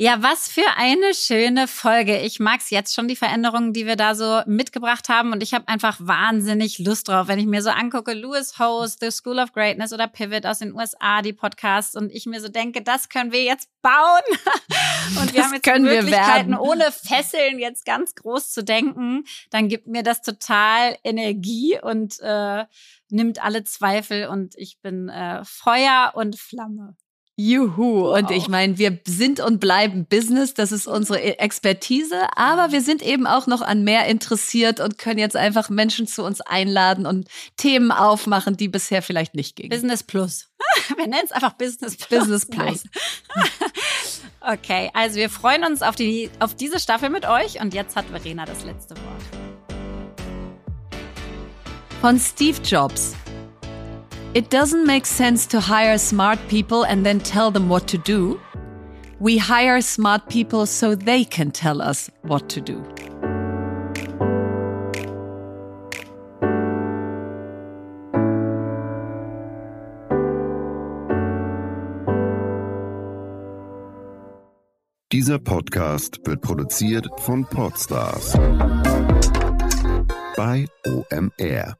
Ja, was für eine schöne Folge. Ich mag's jetzt schon, die Veränderungen, die wir da so mitgebracht haben. Und ich habe einfach wahnsinnig Lust drauf, wenn ich mir so angucke, Lewis Host, The School of Greatness oder Pivot aus den USA, die Podcasts. Und ich mir so denke, das können wir jetzt bauen. Und wir das haben jetzt können Möglichkeiten, ohne Fesseln jetzt ganz groß zu denken. Dann gibt mir das total Energie und äh, nimmt alle Zweifel. Und ich bin äh, Feuer und Flamme. Juhu. Wow. Und ich meine, wir sind und bleiben Business. Das ist unsere e- Expertise. Aber wir sind eben auch noch an mehr interessiert und können jetzt einfach Menschen zu uns einladen und Themen aufmachen, die bisher vielleicht nicht gingen. Business Plus. Wir nennen es einfach Business Plus. Business Plus. okay, also wir freuen uns auf, die, auf diese Staffel mit euch. Und jetzt hat Verena das letzte Wort. Von Steve Jobs. It doesn't make sense to hire smart people and then tell them what to do. We hire smart people so they can tell us what to do. Dieser Podcast wird produziert von Podstars bei OMR.